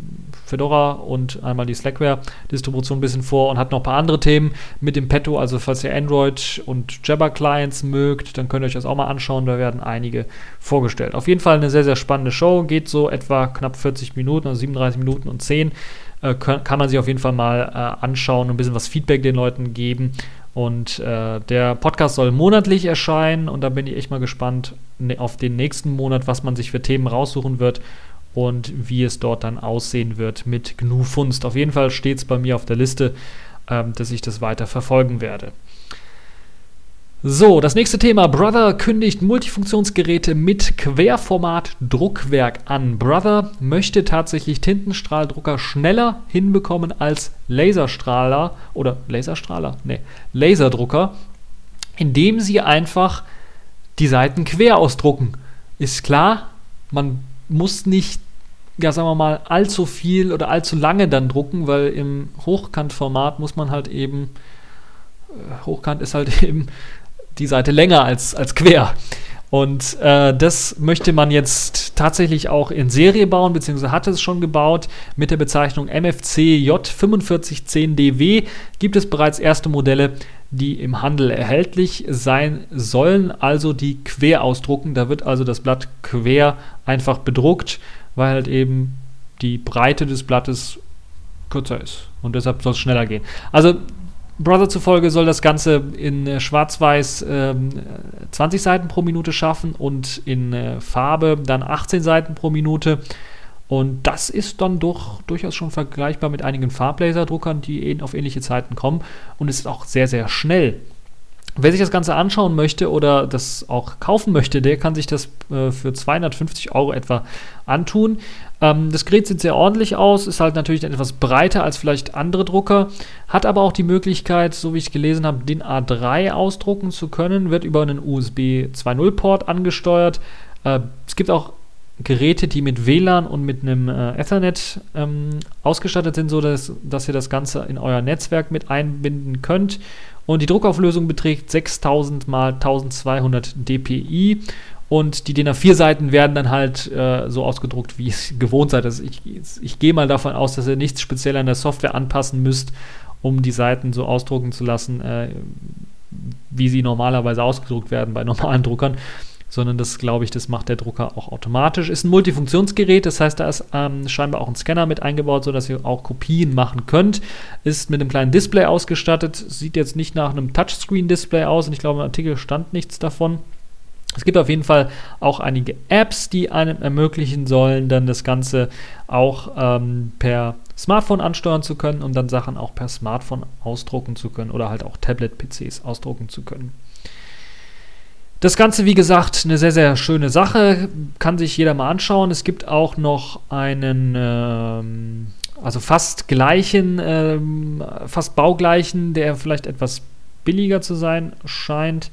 Fedora und einmal die Slackware-Distribution ein bisschen vor und hat noch ein paar andere Themen mit dem Petto. Also, falls ihr Android und Jabber-Clients mögt, dann könnt ihr euch das auch mal anschauen. Da werden einige vorgestellt. Auf jeden Fall eine sehr, sehr spannende Show. Geht so etwa knapp 40 Minuten, also 37 Minuten und 10. Äh, kann, man sich auf jeden Fall mal äh, anschauen und ein bisschen was Feedback den Leuten geben. Und äh, der Podcast soll monatlich erscheinen und da bin ich echt mal gespannt ne, auf den nächsten Monat, was man sich für Themen raussuchen wird und wie es dort dann aussehen wird mit GNU Funst. Auf jeden Fall steht es bei mir auf der Liste, ähm, dass ich das weiter verfolgen werde. So, das nächste Thema. Brother kündigt Multifunktionsgeräte mit Querformat-Druckwerk an. Brother möchte tatsächlich Tintenstrahldrucker schneller hinbekommen als Laserstrahler oder Laserstrahler? Ne, Laserdrucker, indem sie einfach die Seiten quer ausdrucken. Ist klar, man muss nicht, ja, sagen wir mal, allzu viel oder allzu lange dann drucken, weil im Hochkantformat muss man halt eben, äh, Hochkant ist halt eben die Seite länger als, als quer. Und äh, das möchte man jetzt tatsächlich auch in Serie bauen, beziehungsweise hat es schon gebaut. Mit der Bezeichnung MFC J4510DW gibt es bereits erste Modelle, die im Handel erhältlich sein sollen, also die quer ausdrucken. Da wird also das Blatt quer einfach bedruckt, weil halt eben die Breite des Blattes kürzer ist. Und deshalb soll es schneller gehen. Also Brother zufolge soll das Ganze in äh, Schwarz-Weiß ähm, 20 Seiten pro Minute schaffen und in äh, Farbe dann 18 Seiten pro Minute. Und das ist dann doch durchaus schon vergleichbar mit einigen Farblaserdruckern, die auf ähnliche Zeiten kommen. Und es ist auch sehr, sehr schnell. Wer sich das Ganze anschauen möchte oder das auch kaufen möchte, der kann sich das äh, für 250 Euro etwa antun. Ähm, das Gerät sieht sehr ordentlich aus, ist halt natürlich etwas breiter als vielleicht andere Drucker, hat aber auch die Möglichkeit, so wie ich gelesen habe, den A3 ausdrucken zu können, wird über einen USB 2.0-Port angesteuert. Äh, es gibt auch Geräte, die mit WLAN und mit einem äh, Ethernet ähm, ausgestattet sind, sodass dass ihr das Ganze in euer Netzwerk mit einbinden könnt. Und die Druckauflösung beträgt 6000 x 1200 dpi. Und die DIN A4-Seiten werden dann halt äh, so ausgedruckt, wie es gewohnt seid. Also ich, ich gehe mal davon aus, dass ihr nichts speziell an der Software anpassen müsst, um die Seiten so ausdrucken zu lassen, äh, wie sie normalerweise ausgedruckt werden bei normalen Druckern sondern das, glaube ich, das macht der Drucker auch automatisch. Ist ein Multifunktionsgerät, das heißt, da ist ähm, scheinbar auch ein Scanner mit eingebaut, sodass ihr auch Kopien machen könnt. Ist mit einem kleinen Display ausgestattet, sieht jetzt nicht nach einem Touchscreen-Display aus und ich glaube, im Artikel stand nichts davon. Es gibt auf jeden Fall auch einige Apps, die einem ermöglichen sollen, dann das Ganze auch ähm, per Smartphone ansteuern zu können und dann Sachen auch per Smartphone ausdrucken zu können oder halt auch Tablet-PCs ausdrucken zu können. Das Ganze, wie gesagt, eine sehr, sehr schöne Sache. Kann sich jeder mal anschauen. Es gibt auch noch einen, ähm, also fast gleichen, ähm, fast baugleichen, der vielleicht etwas billiger zu sein scheint.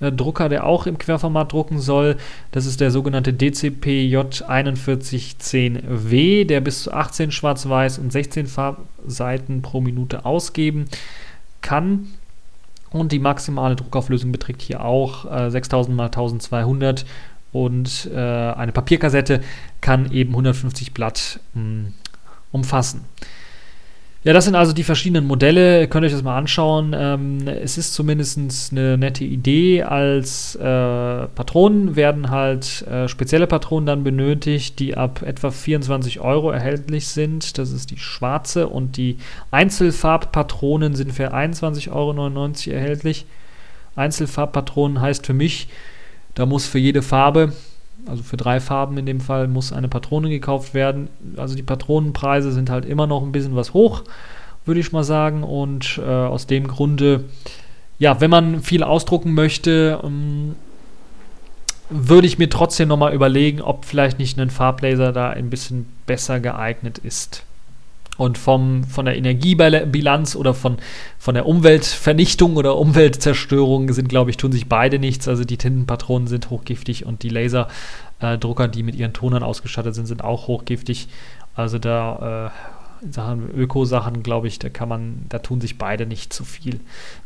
Äh, Drucker, der auch im Querformat drucken soll. Das ist der sogenannte DCP-J4110W, der bis zu 18 Schwarz-Weiß und 16 Farbseiten pro Minute ausgeben kann. Und die maximale Druckauflösung beträgt hier auch äh, 6000 x 1200 und äh, eine Papierkassette kann eben 150 Blatt mh, hm, umfassen. Ja, das sind also die verschiedenen Modelle. Könnt ihr euch das mal anschauen. Ähm, es ist zumindest eine nette Idee. Als äh, Patronen werden halt äh, spezielle Patronen dann benötigt, die ab etwa 24 Euro erhältlich sind. Das ist die schwarze und die Einzelfarbpatronen sind für 21,99 Euro erhältlich. Einzelfarbpatronen heißt für mich, da muss für jede Farbe also für drei Farben in dem Fall, muss eine Patrone gekauft werden. Also die Patronenpreise sind halt immer noch ein bisschen was hoch, würde ich mal sagen. Und äh, aus dem Grunde, ja, wenn man viel ausdrucken möchte, ähm, würde ich mir trotzdem nochmal überlegen, ob vielleicht nicht ein Farblaser da ein bisschen besser geeignet ist. Und vom, von der Energiebilanz oder von, von der Umweltvernichtung oder Umweltzerstörung sind, glaube ich, tun sich beide nichts. Also die Tintenpatronen sind hochgiftig und die Laserdrucker, die mit ihren Tonern ausgestattet sind, sind auch hochgiftig. Also da äh, in Sachen Öko-Sachen, glaube ich, da kann man, da tun sich beide nicht zu viel,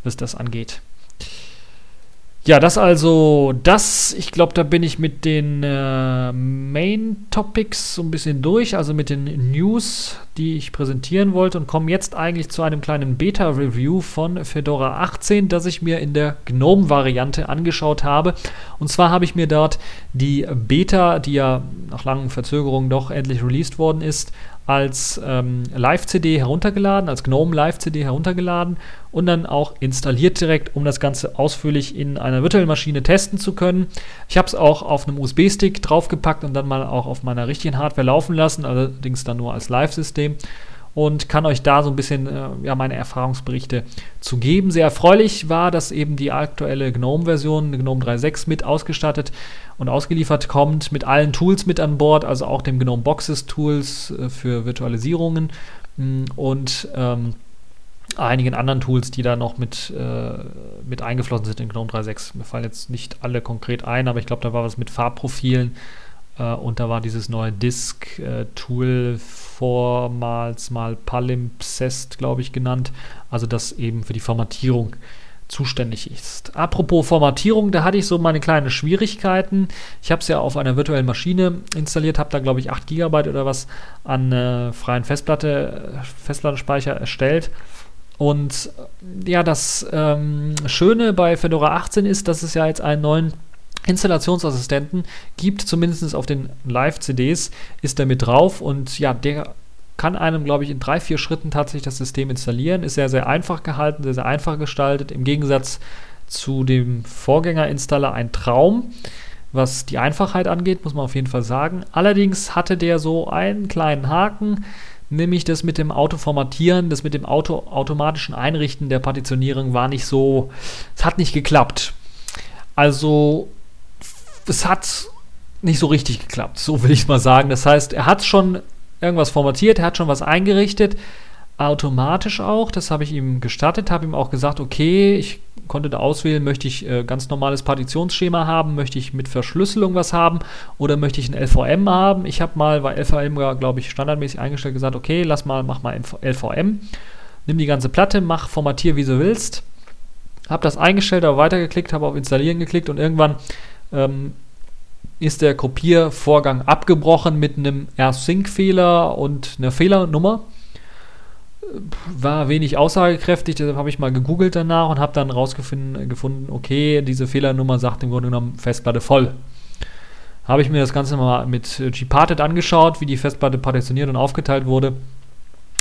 was das angeht. Ja, das also das. Ich glaube, da bin ich mit den äh, Main Topics so ein bisschen durch, also mit den News, die ich präsentieren wollte und komme jetzt eigentlich zu einem kleinen Beta-Review von Fedora 18, das ich mir in der GNOME-Variante angeschaut habe. Und zwar habe ich mir dort die Beta, die ja nach langen Verzögerungen doch endlich released worden ist, als ähm, Live-CD heruntergeladen, als GNOME Live-CD heruntergeladen und dann auch installiert direkt, um das Ganze ausführlich in einer virtuellen Maschine testen zu können. Ich habe es auch auf einem USB-Stick draufgepackt und dann mal auch auf meiner richtigen Hardware laufen lassen, allerdings dann nur als Live-System und kann euch da so ein bisschen äh, ja, meine Erfahrungsberichte zu geben. Sehr erfreulich war, dass eben die aktuelle GNOME-Version, GNOME 3.6, mit ausgestattet und ausgeliefert kommt, mit allen Tools mit an Bord, also auch dem GNOME Boxes Tools äh, für Virtualisierungen mh, mm, und ähm, einigen anderen Tools, die da noch mit, äh, mit eingeflossen sind in GNOME 3.6. Mir fallen jetzt nicht alle konkret ein, aber ich glaube, da war was mit Farbprofilen äh, und da war dieses neue Disk-Tool vormals mal Palimpsest, glaube ich, genannt. Also das eben für die Formatierung zuständig ist. Apropos Formatierung, da hatte ich so meine kleinen Schwierigkeiten. Ich habe es ja auf einer virtuellen Maschine installiert, habe da glaube ich 8 GB oder was an äh, freien Festplatte, Festplattenspeicher erstellt. Und ja, das ähm, Schöne bei Fedora 18 ist, dass es ja jetzt einen neuen Installationsassistenten gibt, zumindest auf den Live-CDs, ist er mit drauf und ja, der kann einem, glaube ich, in drei, vier Schritten tatsächlich das System installieren. Ist sehr, sehr einfach gehalten, sehr, sehr einfach gestaltet. Im Gegensatz zu dem Vorgängerinstaller ein Traum. Was die Einfachheit angeht, muss man auf jeden Fall sagen. Allerdings hatte der so einen kleinen Haken, nämlich das mit dem Autoformatieren, das mit dem Auto automatischen Einrichten der Partitionierung war nicht so, es hat nicht geklappt. Also es hat nicht so richtig geklappt, so will ich mal sagen. Das heißt, er hat schon irgendwas formatiert, er hat schon was eingerichtet, automatisch auch. Das habe ich ihm gestattet, habe ihm auch gesagt, okay, ich konnte da auswählen, möchte ich äh, ganz normales Partitionsschema haben, möchte ich mit Verschlüsselung was haben oder möchte ich ein LVM haben. Ich habe mal, weil LVM war, glaube ich, standardmäßig eingestellt, gesagt, okay, lass mal, mach mal LVM, nimm die ganze Platte, mach, formatier, wie du willst. Habe das eingestellt, habe weitergeklickt, habe auf Installieren geklickt und irgendwann ähm, ist der Kopiervorgang abgebrochen mit einem R-Sync-Fehler und einer Fehlernummer. War wenig aussagekräftig, deshalb habe ich mal gegoogelt danach und habe dann rausgefunden, okay, diese Fehlernummer sagt im Grunde genommen Festplatte voll. Habe ich mir das Ganze mal mit Gparted angeschaut, wie die Festplatte partitioniert und aufgeteilt wurde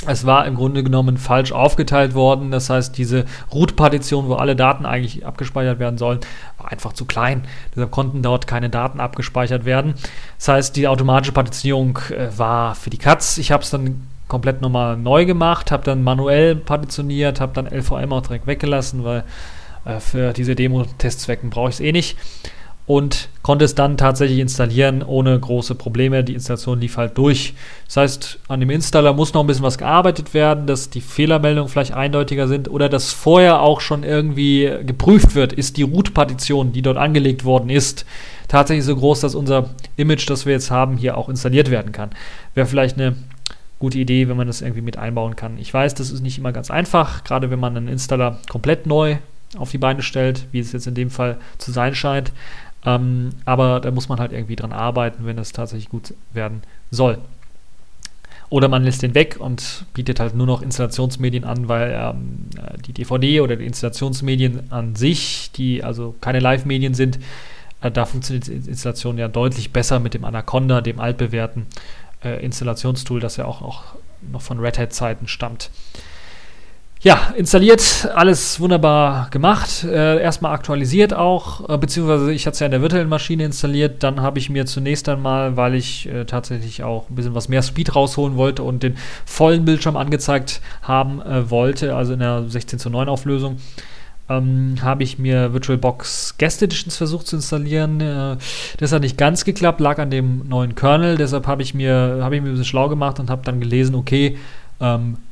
es war im Grunde genommen falsch aufgeteilt worden. Das heißt, diese Root-Partition, wo alle Daten eigentlich abgespeichert werden sollen, war einfach zu klein. Deshalb konnten dort keine Daten abgespeichert werden. Das heißt, die automatische Partitionierung äh, war für die Katz. Ich habe es dann komplett nochmal neu gemacht, habe dann manuell partitioniert, habe dann LVM auch direkt weggelassen, weil äh, für diese Demo-Testzwecken brauche ich es eh nicht und konnte es dann tatsächlich installieren ohne große Probleme. Die Installation lief halt durch. Das heißt, an dem Installer muss noch ein bisschen was gearbeitet werden, dass die Fehlermeldungen vielleicht eindeutiger sind oder dass vorher auch schon irgendwie geprüft wird, ist die Root-Partition, die dort angelegt worden ist, tatsächlich so groß, dass unser Image, das wir jetzt haben, hier auch installiert werden kann. Wäre vielleicht eine gute Idee, wenn man das irgendwie mit einbauen kann. Ich weiß, das ist nicht immer ganz einfach, gerade wenn man einen Installer komplett neu auf die Beine stellt, wie es jetzt in dem Fall zu sein scheint. Ähm, aber da muss man halt irgendwie dran arbeiten, wenn es tatsächlich gut werden soll. Oder man lässt den weg und bietet halt nur noch Installationsmedien an, weil ähm, die DVD oder die Installationsmedien an sich, die also keine Live-Medien sind, äh, da funktioniert die Installation ja deutlich besser mit dem Anaconda, dem altbewährten äh, Installationstool, das ja auch, auch noch von Red Hat-Zeiten stammt. Ja, installiert, alles wunderbar gemacht. Äh, erstmal aktualisiert auch, äh, beziehungsweise ich hatte es ja in der virtuellen Maschine installiert. Dann habe ich mir zunächst einmal, weil ich äh, tatsächlich auch ein bisschen was mehr Speed rausholen wollte und den vollen Bildschirm angezeigt haben äh, wollte, also in der 16 zu 9 Auflösung, ähm, habe ich mir VirtualBox Guest Editions versucht zu installieren. Äh, das hat nicht ganz geklappt, lag an dem neuen Kernel. Deshalb habe ich mir, habe ich mir ein bisschen schlau gemacht und habe dann gelesen, okay, ähm, äh,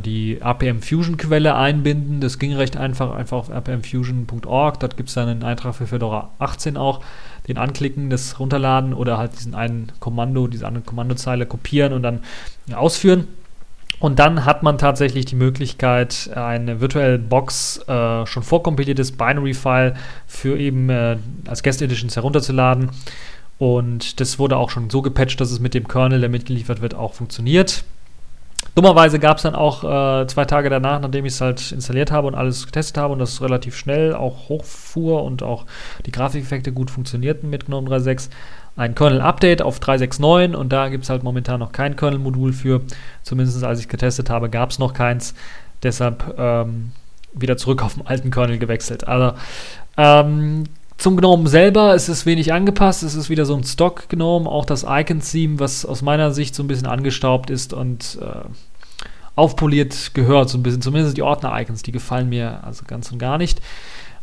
die RPM Fusion Quelle einbinden. Das ging recht einfach, einfach auf rpmfusion.org. Dort gibt es dann einen Eintrag für Fedora 18 auch. Den anklicken, das runterladen oder halt diesen einen Kommando, diese eine Kommandozeile kopieren und dann ausführen. Und dann hat man tatsächlich die Möglichkeit, eine virtuelle Box äh, schon vorkompiliertes Binary-File für eben äh, als Guest Editions herunterzuladen. Und das wurde auch schon so gepatcht, dass es mit dem Kernel, der mitgeliefert wird, auch funktioniert. Dummerweise gab es dann auch äh, zwei Tage danach, nachdem ich es halt installiert habe und alles getestet habe und das relativ schnell auch hochfuhr und auch die Grafikeffekte gut funktionierten mit GNOME 3.6, ein Kernel-Update auf 3.6.9 und da gibt es halt momentan noch kein Kernel-Modul für. Zumindest als ich getestet habe, gab es noch keins. Deshalb ähm, wieder zurück auf den alten Kernel gewechselt. Also ähm, zum Gnome selber ist es wenig angepasst. Es ist wieder so ein Stock-Gnome. Auch das Icon-Theme, was aus meiner Sicht so ein bisschen angestaubt ist und äh, aufpoliert gehört, so ein bisschen. Zumindest die Ordner-Icons, die gefallen mir also ganz und gar nicht.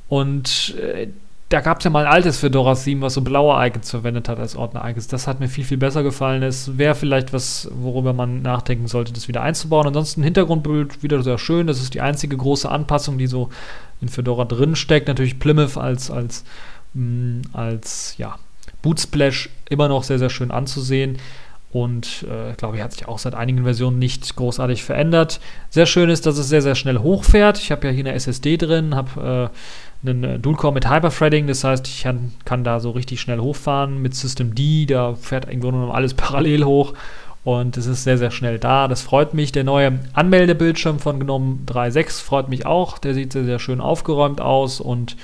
Und äh, da gab es ja mal ein altes Fedora 7, was so blaue Icons verwendet hat als Ordner-Icons. Das hat mir viel, viel besser gefallen. Es wäre vielleicht was, worüber man nachdenken sollte, das wieder einzubauen. Ansonsten Hintergrundbild wieder sehr schön. Das ist die einzige große Anpassung, die so in Fedora drin steckt. Natürlich Plymouth als, als mh, als ja, Bootsplash immer noch sehr, sehr schön anzusehen. Und äh, glaube ich, hat sich auch seit einigen Versionen nicht großartig verändert. Sehr schön ist, dass es sehr, sehr schnell hochfährt. Ich habe ja hier eine SSD drin, habe äh, einen äh, Dual-Core mit Hyperthreading, das heißt, ich kann, kann, da so richtig schnell hochfahren. Mit System D, da fährt irgendwo nur noch alles parallel hoch und es ist sehr, sehr schnell da. Das freut mich. Der neue Anmeldebildschirm von GNOME 3.6 freut mich auch. Der sieht sehr, sehr schön aufgeräumt aus und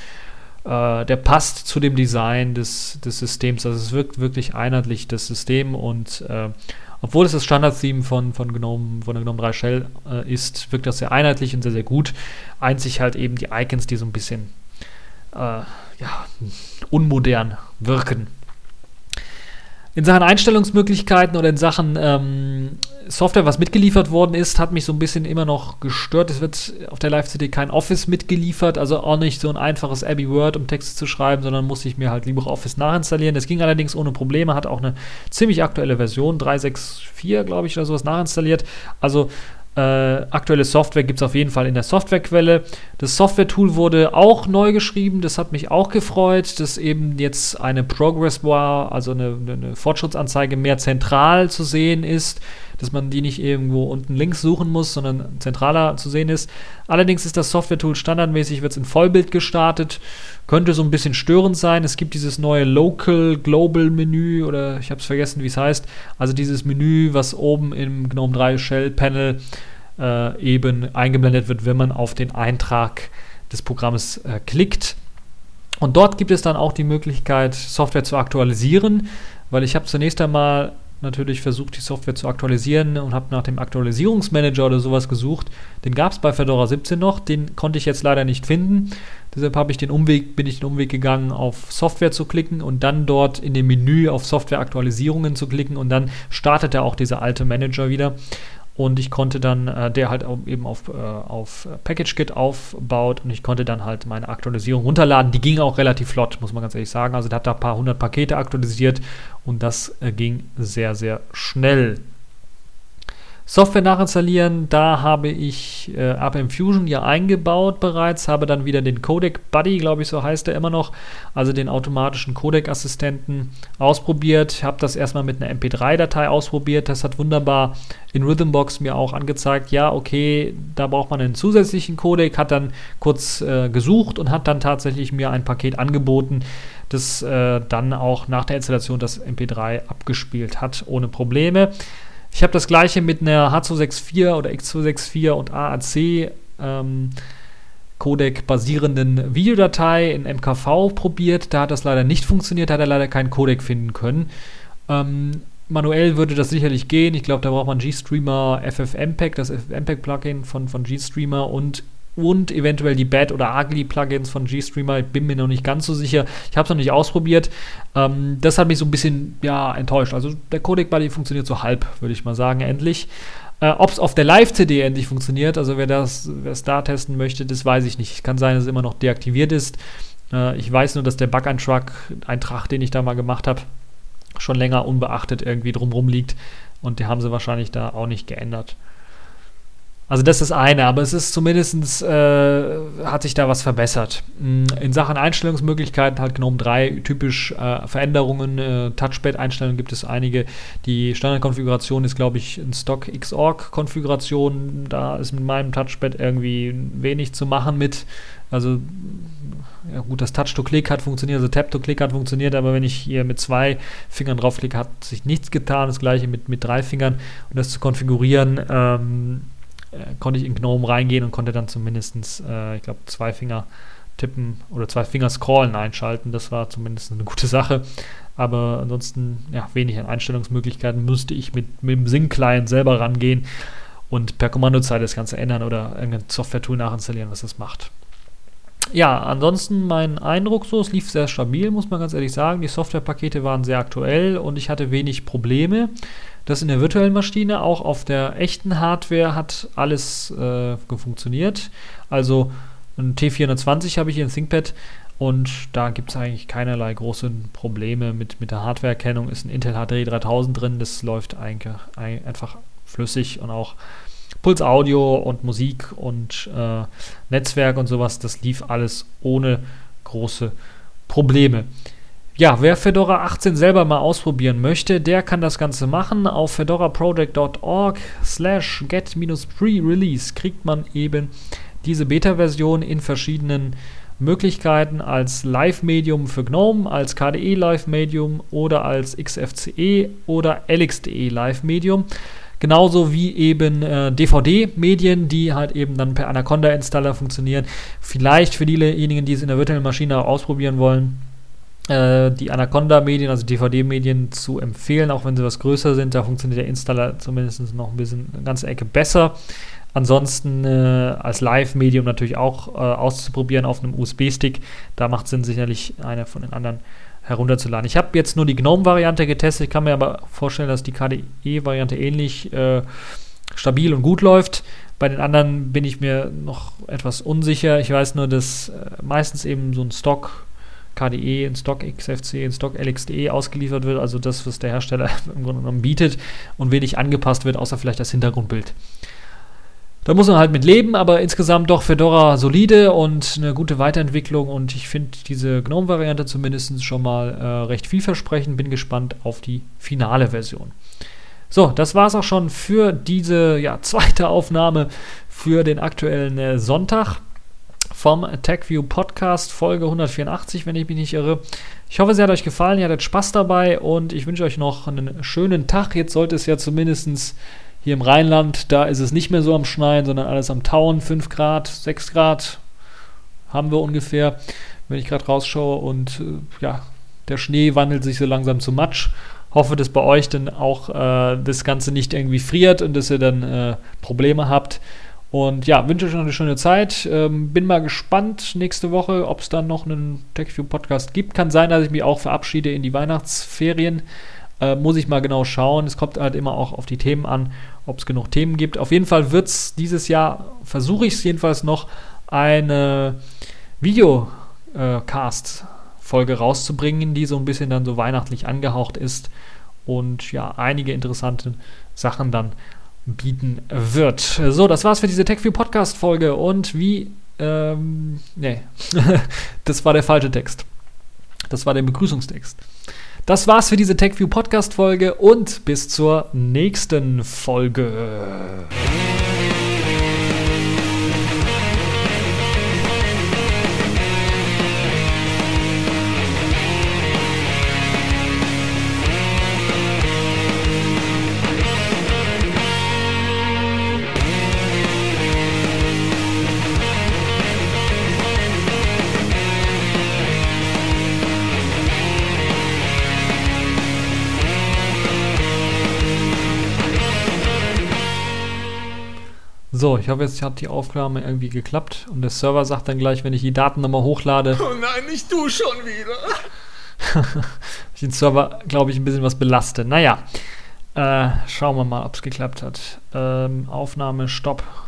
äh, der passt zu dem Design des, des Systems. Also es wirkt wirklich einheitlich, das System und äh, obwohl es das Standard-Theme von, von, von der GNOME 3 Shell äh, ist, wirkt das sehr einheitlich und sehr, sehr gut. Einzig halt eben die Icons, die so ein bisschen äh, ja, unmodern wirken. In Sachen Einstellungsmöglichkeiten oder in Sachen ähm, Software, was mitgeliefert worden ist, hat mich so ein bisschen immer noch gestört. Es wird auf der Live-CD kein Office mitgeliefert, also auch nicht so ein einfaches Abbey Word, um Texte zu schreiben, sondern muss ich mir halt LibreOffice nachinstallieren. Das ging allerdings ohne Probleme, hat auch eine ziemlich aktuelle Version, 3.6.4, glaube ich, oder sowas nachinstalliert. Also äh, aktuelle Software gibt es auf jeden Fall in der Softwarequelle. Das Software-Tool wurde auch neu geschrieben, das hat mich auch gefreut, dass eben jetzt eine Progress Bar, also eine, eine Fortschrittsanzeige mehr zentral zu sehen ist, dass man die nicht irgendwo unten links suchen muss, sondern zentraler zu sehen ist. Allerdings ist das Software-Tool standardmäßig, wird es in Vollbild gestartet, könnte so ein bisschen störend sein. Es gibt dieses neue Local Global Menü oder ich habe es vergessen, wie es heißt. Also dieses Menü, was oben im GNOME 3 Shell Panel äh, eben eingeblendet wird, wenn man auf den Eintrag des Programmes äh, klickt. Und dort gibt es dann auch die Möglichkeit, Software zu aktualisieren, weil ich habe zunächst einmal natürlich versucht, die Software zu aktualisieren und habe nach dem Aktualisierungsmanager oder sowas gesucht. Den gab es bei Fedora 17 noch, den konnte ich jetzt leider nicht finden. Deshalb ich den Umweg, bin ich den Umweg gegangen, auf Software zu klicken und dann dort in dem Menü auf Software-Aktualisierungen zu klicken und dann startete auch dieser alte Manager wieder und ich konnte dann, äh, der halt eben auf, äh, auf PackageKit aufbaut und ich konnte dann halt meine Aktualisierung runterladen. Die ging auch relativ flott, muss man ganz ehrlich sagen. Also der hat da ein paar hundert Pakete aktualisiert und das äh, ging sehr, sehr schnell. Software nachinstallieren, da habe ich äh, AppM Fusion ja eingebaut bereits, habe dann wieder den Codec Buddy, glaube ich, so heißt er immer noch, also den automatischen Codec-Assistenten ausprobiert, habe das erstmal mit einer MP3-Datei ausprobiert, das hat wunderbar in Rhythmbox mir auch angezeigt, ja, okay, da braucht man einen zusätzlichen Codec, hat dann kurz äh, gesucht und hat dann tatsächlich mir ein Paket angeboten, das äh, dann auch nach der Installation das MP3 abgespielt hat, ohne Probleme. Ich habe das gleiche mit einer H264 oder X264 und AAC ähm, Codec basierenden Videodatei in MKV probiert. Da hat das leider nicht funktioniert, da hat er leider keinen Codec finden können. Ähm, manuell würde das sicherlich gehen. Ich glaube, da braucht man GStreamer FFmpeg, das FFmpeg-Plugin von, von GStreamer und und eventuell die Bad- oder Ugly-Plugins von GStreamer. Ich bin mir noch nicht ganz so sicher. Ich habe es noch nicht ausprobiert. Ähm, das hat mich so ein bisschen ja, enttäuscht. Also der Codec Buddy funktioniert so halb, würde ich mal sagen, endlich. Äh, Ob es auf der Live-CD endlich funktioniert, also wer das, wer es da testen möchte, das weiß ich nicht. Kann sein, dass es immer noch deaktiviert ist. Äh, ich weiß nur, dass der Bug-Eintrag, Eintrag, den ich da mal gemacht habe, schon länger unbeachtet irgendwie drumrum liegt. Und die haben sie wahrscheinlich da auch nicht geändert. Also das ist eine, aber es ist zumindest, äh, hat sich da was verbessert. Mm, in Sachen Einstellungsmöglichkeiten hat GNOME 3 typisch äh, Veränderungen. Äh, Touchpad-Einstellungen gibt es einige. Die Standardkonfiguration ist, glaube ich, ein Stock Xorg-Konfiguration. Da ist mit meinem Touchpad irgendwie wenig zu machen mit. Also ja gut, das Touch-to-Click hat funktioniert, also Tap-to-Click hat funktioniert, aber wenn ich hier mit zwei Fingern draufklicke, hat sich nichts getan. Das gleiche mit, mit drei Fingern. Und das zu konfigurieren, ähm, äh, konnte ich in GNOME reingehen und konnte dann zumindest, äh, ich glaube, zwei Finger tippen oder zwei Finger scrollen einschalten. Das war zumindest eine gute Sache. Aber ansonsten, ja, wenig an Einstellungsmöglichkeiten müsste ich mit, mit dem Sync-Client selber rangehen und per Kommandozeit das Ganze ändern oder irgendein Software-Tool nachinstallieren, was das macht. Ja, ansonsten mein Eindruck so, es lief sehr stabil, muss man ganz ehrlich sagen. Die Softwarepakete waren sehr aktuell und ich hatte wenig Probleme. Das in der virtuellen Maschine, auch auf der echten Hardware hat alles äh, funktioniert. Also ein T420 habe ich hier, ein ThinkPad, und da gibt es eigentlich keinerlei große Probleme mit, mit der Hardwareerkennung. Ist ein Intel HD 3000 drin, das läuft eigentlich einfach flüssig und auch Puls Audio und Musik und äh, Netzwerk und sowas, das lief alles ohne große Probleme. Ja, wer Fedora 18 selber mal ausprobieren möchte, der kann das Ganze machen. Auf fedoraproject.org slash get-pre-release kriegt man eben diese Beta-Version in verschiedenen Möglichkeiten als Live-Medium für GNOME, als KDE Live-Medium oder als XFCE oder LXDE Live-Medium. Genauso wie eben äh, DVD-Medien, die halt eben dann per Anaconda-Installer funktionieren. Vielleicht für diejenigen, die es in der virtuellen Maschine ausprobieren wollen, die Anaconda-Medien, also DVD-Medien, zu empfehlen, auch wenn sie was größer sind. Da funktioniert der Installer zumindest noch ein bisschen eine ganze Ecke besser. Ansonsten äh, als Live-Medium natürlich auch äh, auszuprobieren auf einem USB-Stick. Da macht es Sinn, sicherlich einer von den anderen herunterzuladen. Ich habe jetzt nur die GNOME-Variante getestet. Ich kann mir aber vorstellen, dass die KDE-Variante ähnlich äh, stabil und gut läuft. Bei den anderen bin ich mir noch etwas unsicher. Ich weiß nur, dass äh, meistens eben so ein Stock KDE, in Stock XFC, in Stock LXDE ausgeliefert wird, also das, was der Hersteller im Grunde genommen bietet und wenig angepasst wird, außer vielleicht das Hintergrundbild. Da muss man halt mit leben, aber insgesamt doch Fedora solide und eine gute Weiterentwicklung und ich finde diese GNOME-Variante zumindest schon mal äh, recht vielversprechend. Bin gespannt auf die finale Version. So, das war es auch schon für diese ja, zweite Aufnahme für den aktuellen äh, Sonntag vom TechView Podcast, Folge 184, wenn ich mich nicht irre. Ich hoffe, es hat euch gefallen, ihr hattet Spaß dabei und ich wünsche euch noch einen schönen Tag. Jetzt sollte es ja zumindest hier im Rheinland, da ist es nicht mehr so am Schneien, sondern alles am Tauen. 5 Grad, 6 Grad haben wir ungefähr, wenn ich gerade rausschaue. Und äh, ja, der Schnee wandelt sich so langsam zu Matsch. Hoffe, dass bei euch dann auch äh, das Ganze nicht irgendwie friert und dass ihr dann äh, Probleme habt. Und ja, wünsche euch noch eine schöne Zeit. Ähm, bin mal gespannt nächste Woche, ob es dann noch einen TechView-Podcast gibt. Kann sein, dass ich mich auch verabschiede in die Weihnachtsferien. Äh, muss ich mal genau schauen. Es kommt halt immer auch auf die Themen an, ob es genug Themen gibt. Auf jeden Fall wird es dieses Jahr, versuche ich es jedenfalls noch, eine Videocast-Folge rauszubringen, die so ein bisschen dann so weihnachtlich angehaucht ist und ja, einige interessante Sachen dann bieten wird. So, das war's für diese TechView Podcast Folge und wie ähm, nee, das war der falsche Text. Das war der Begrüßungstext. Das war's für diese TechView Podcast Folge und bis zur nächsten Folge. So, ich hoffe, jetzt hat die Aufnahme irgendwie geklappt und der Server sagt dann gleich, wenn ich die Daten nochmal hochlade. Oh nein, nicht du schon wieder. ich den Server, glaube ich, ein bisschen was belaste. Naja, äh, schauen wir mal, ob es geklappt hat. Ähm, Aufnahme, Stopp.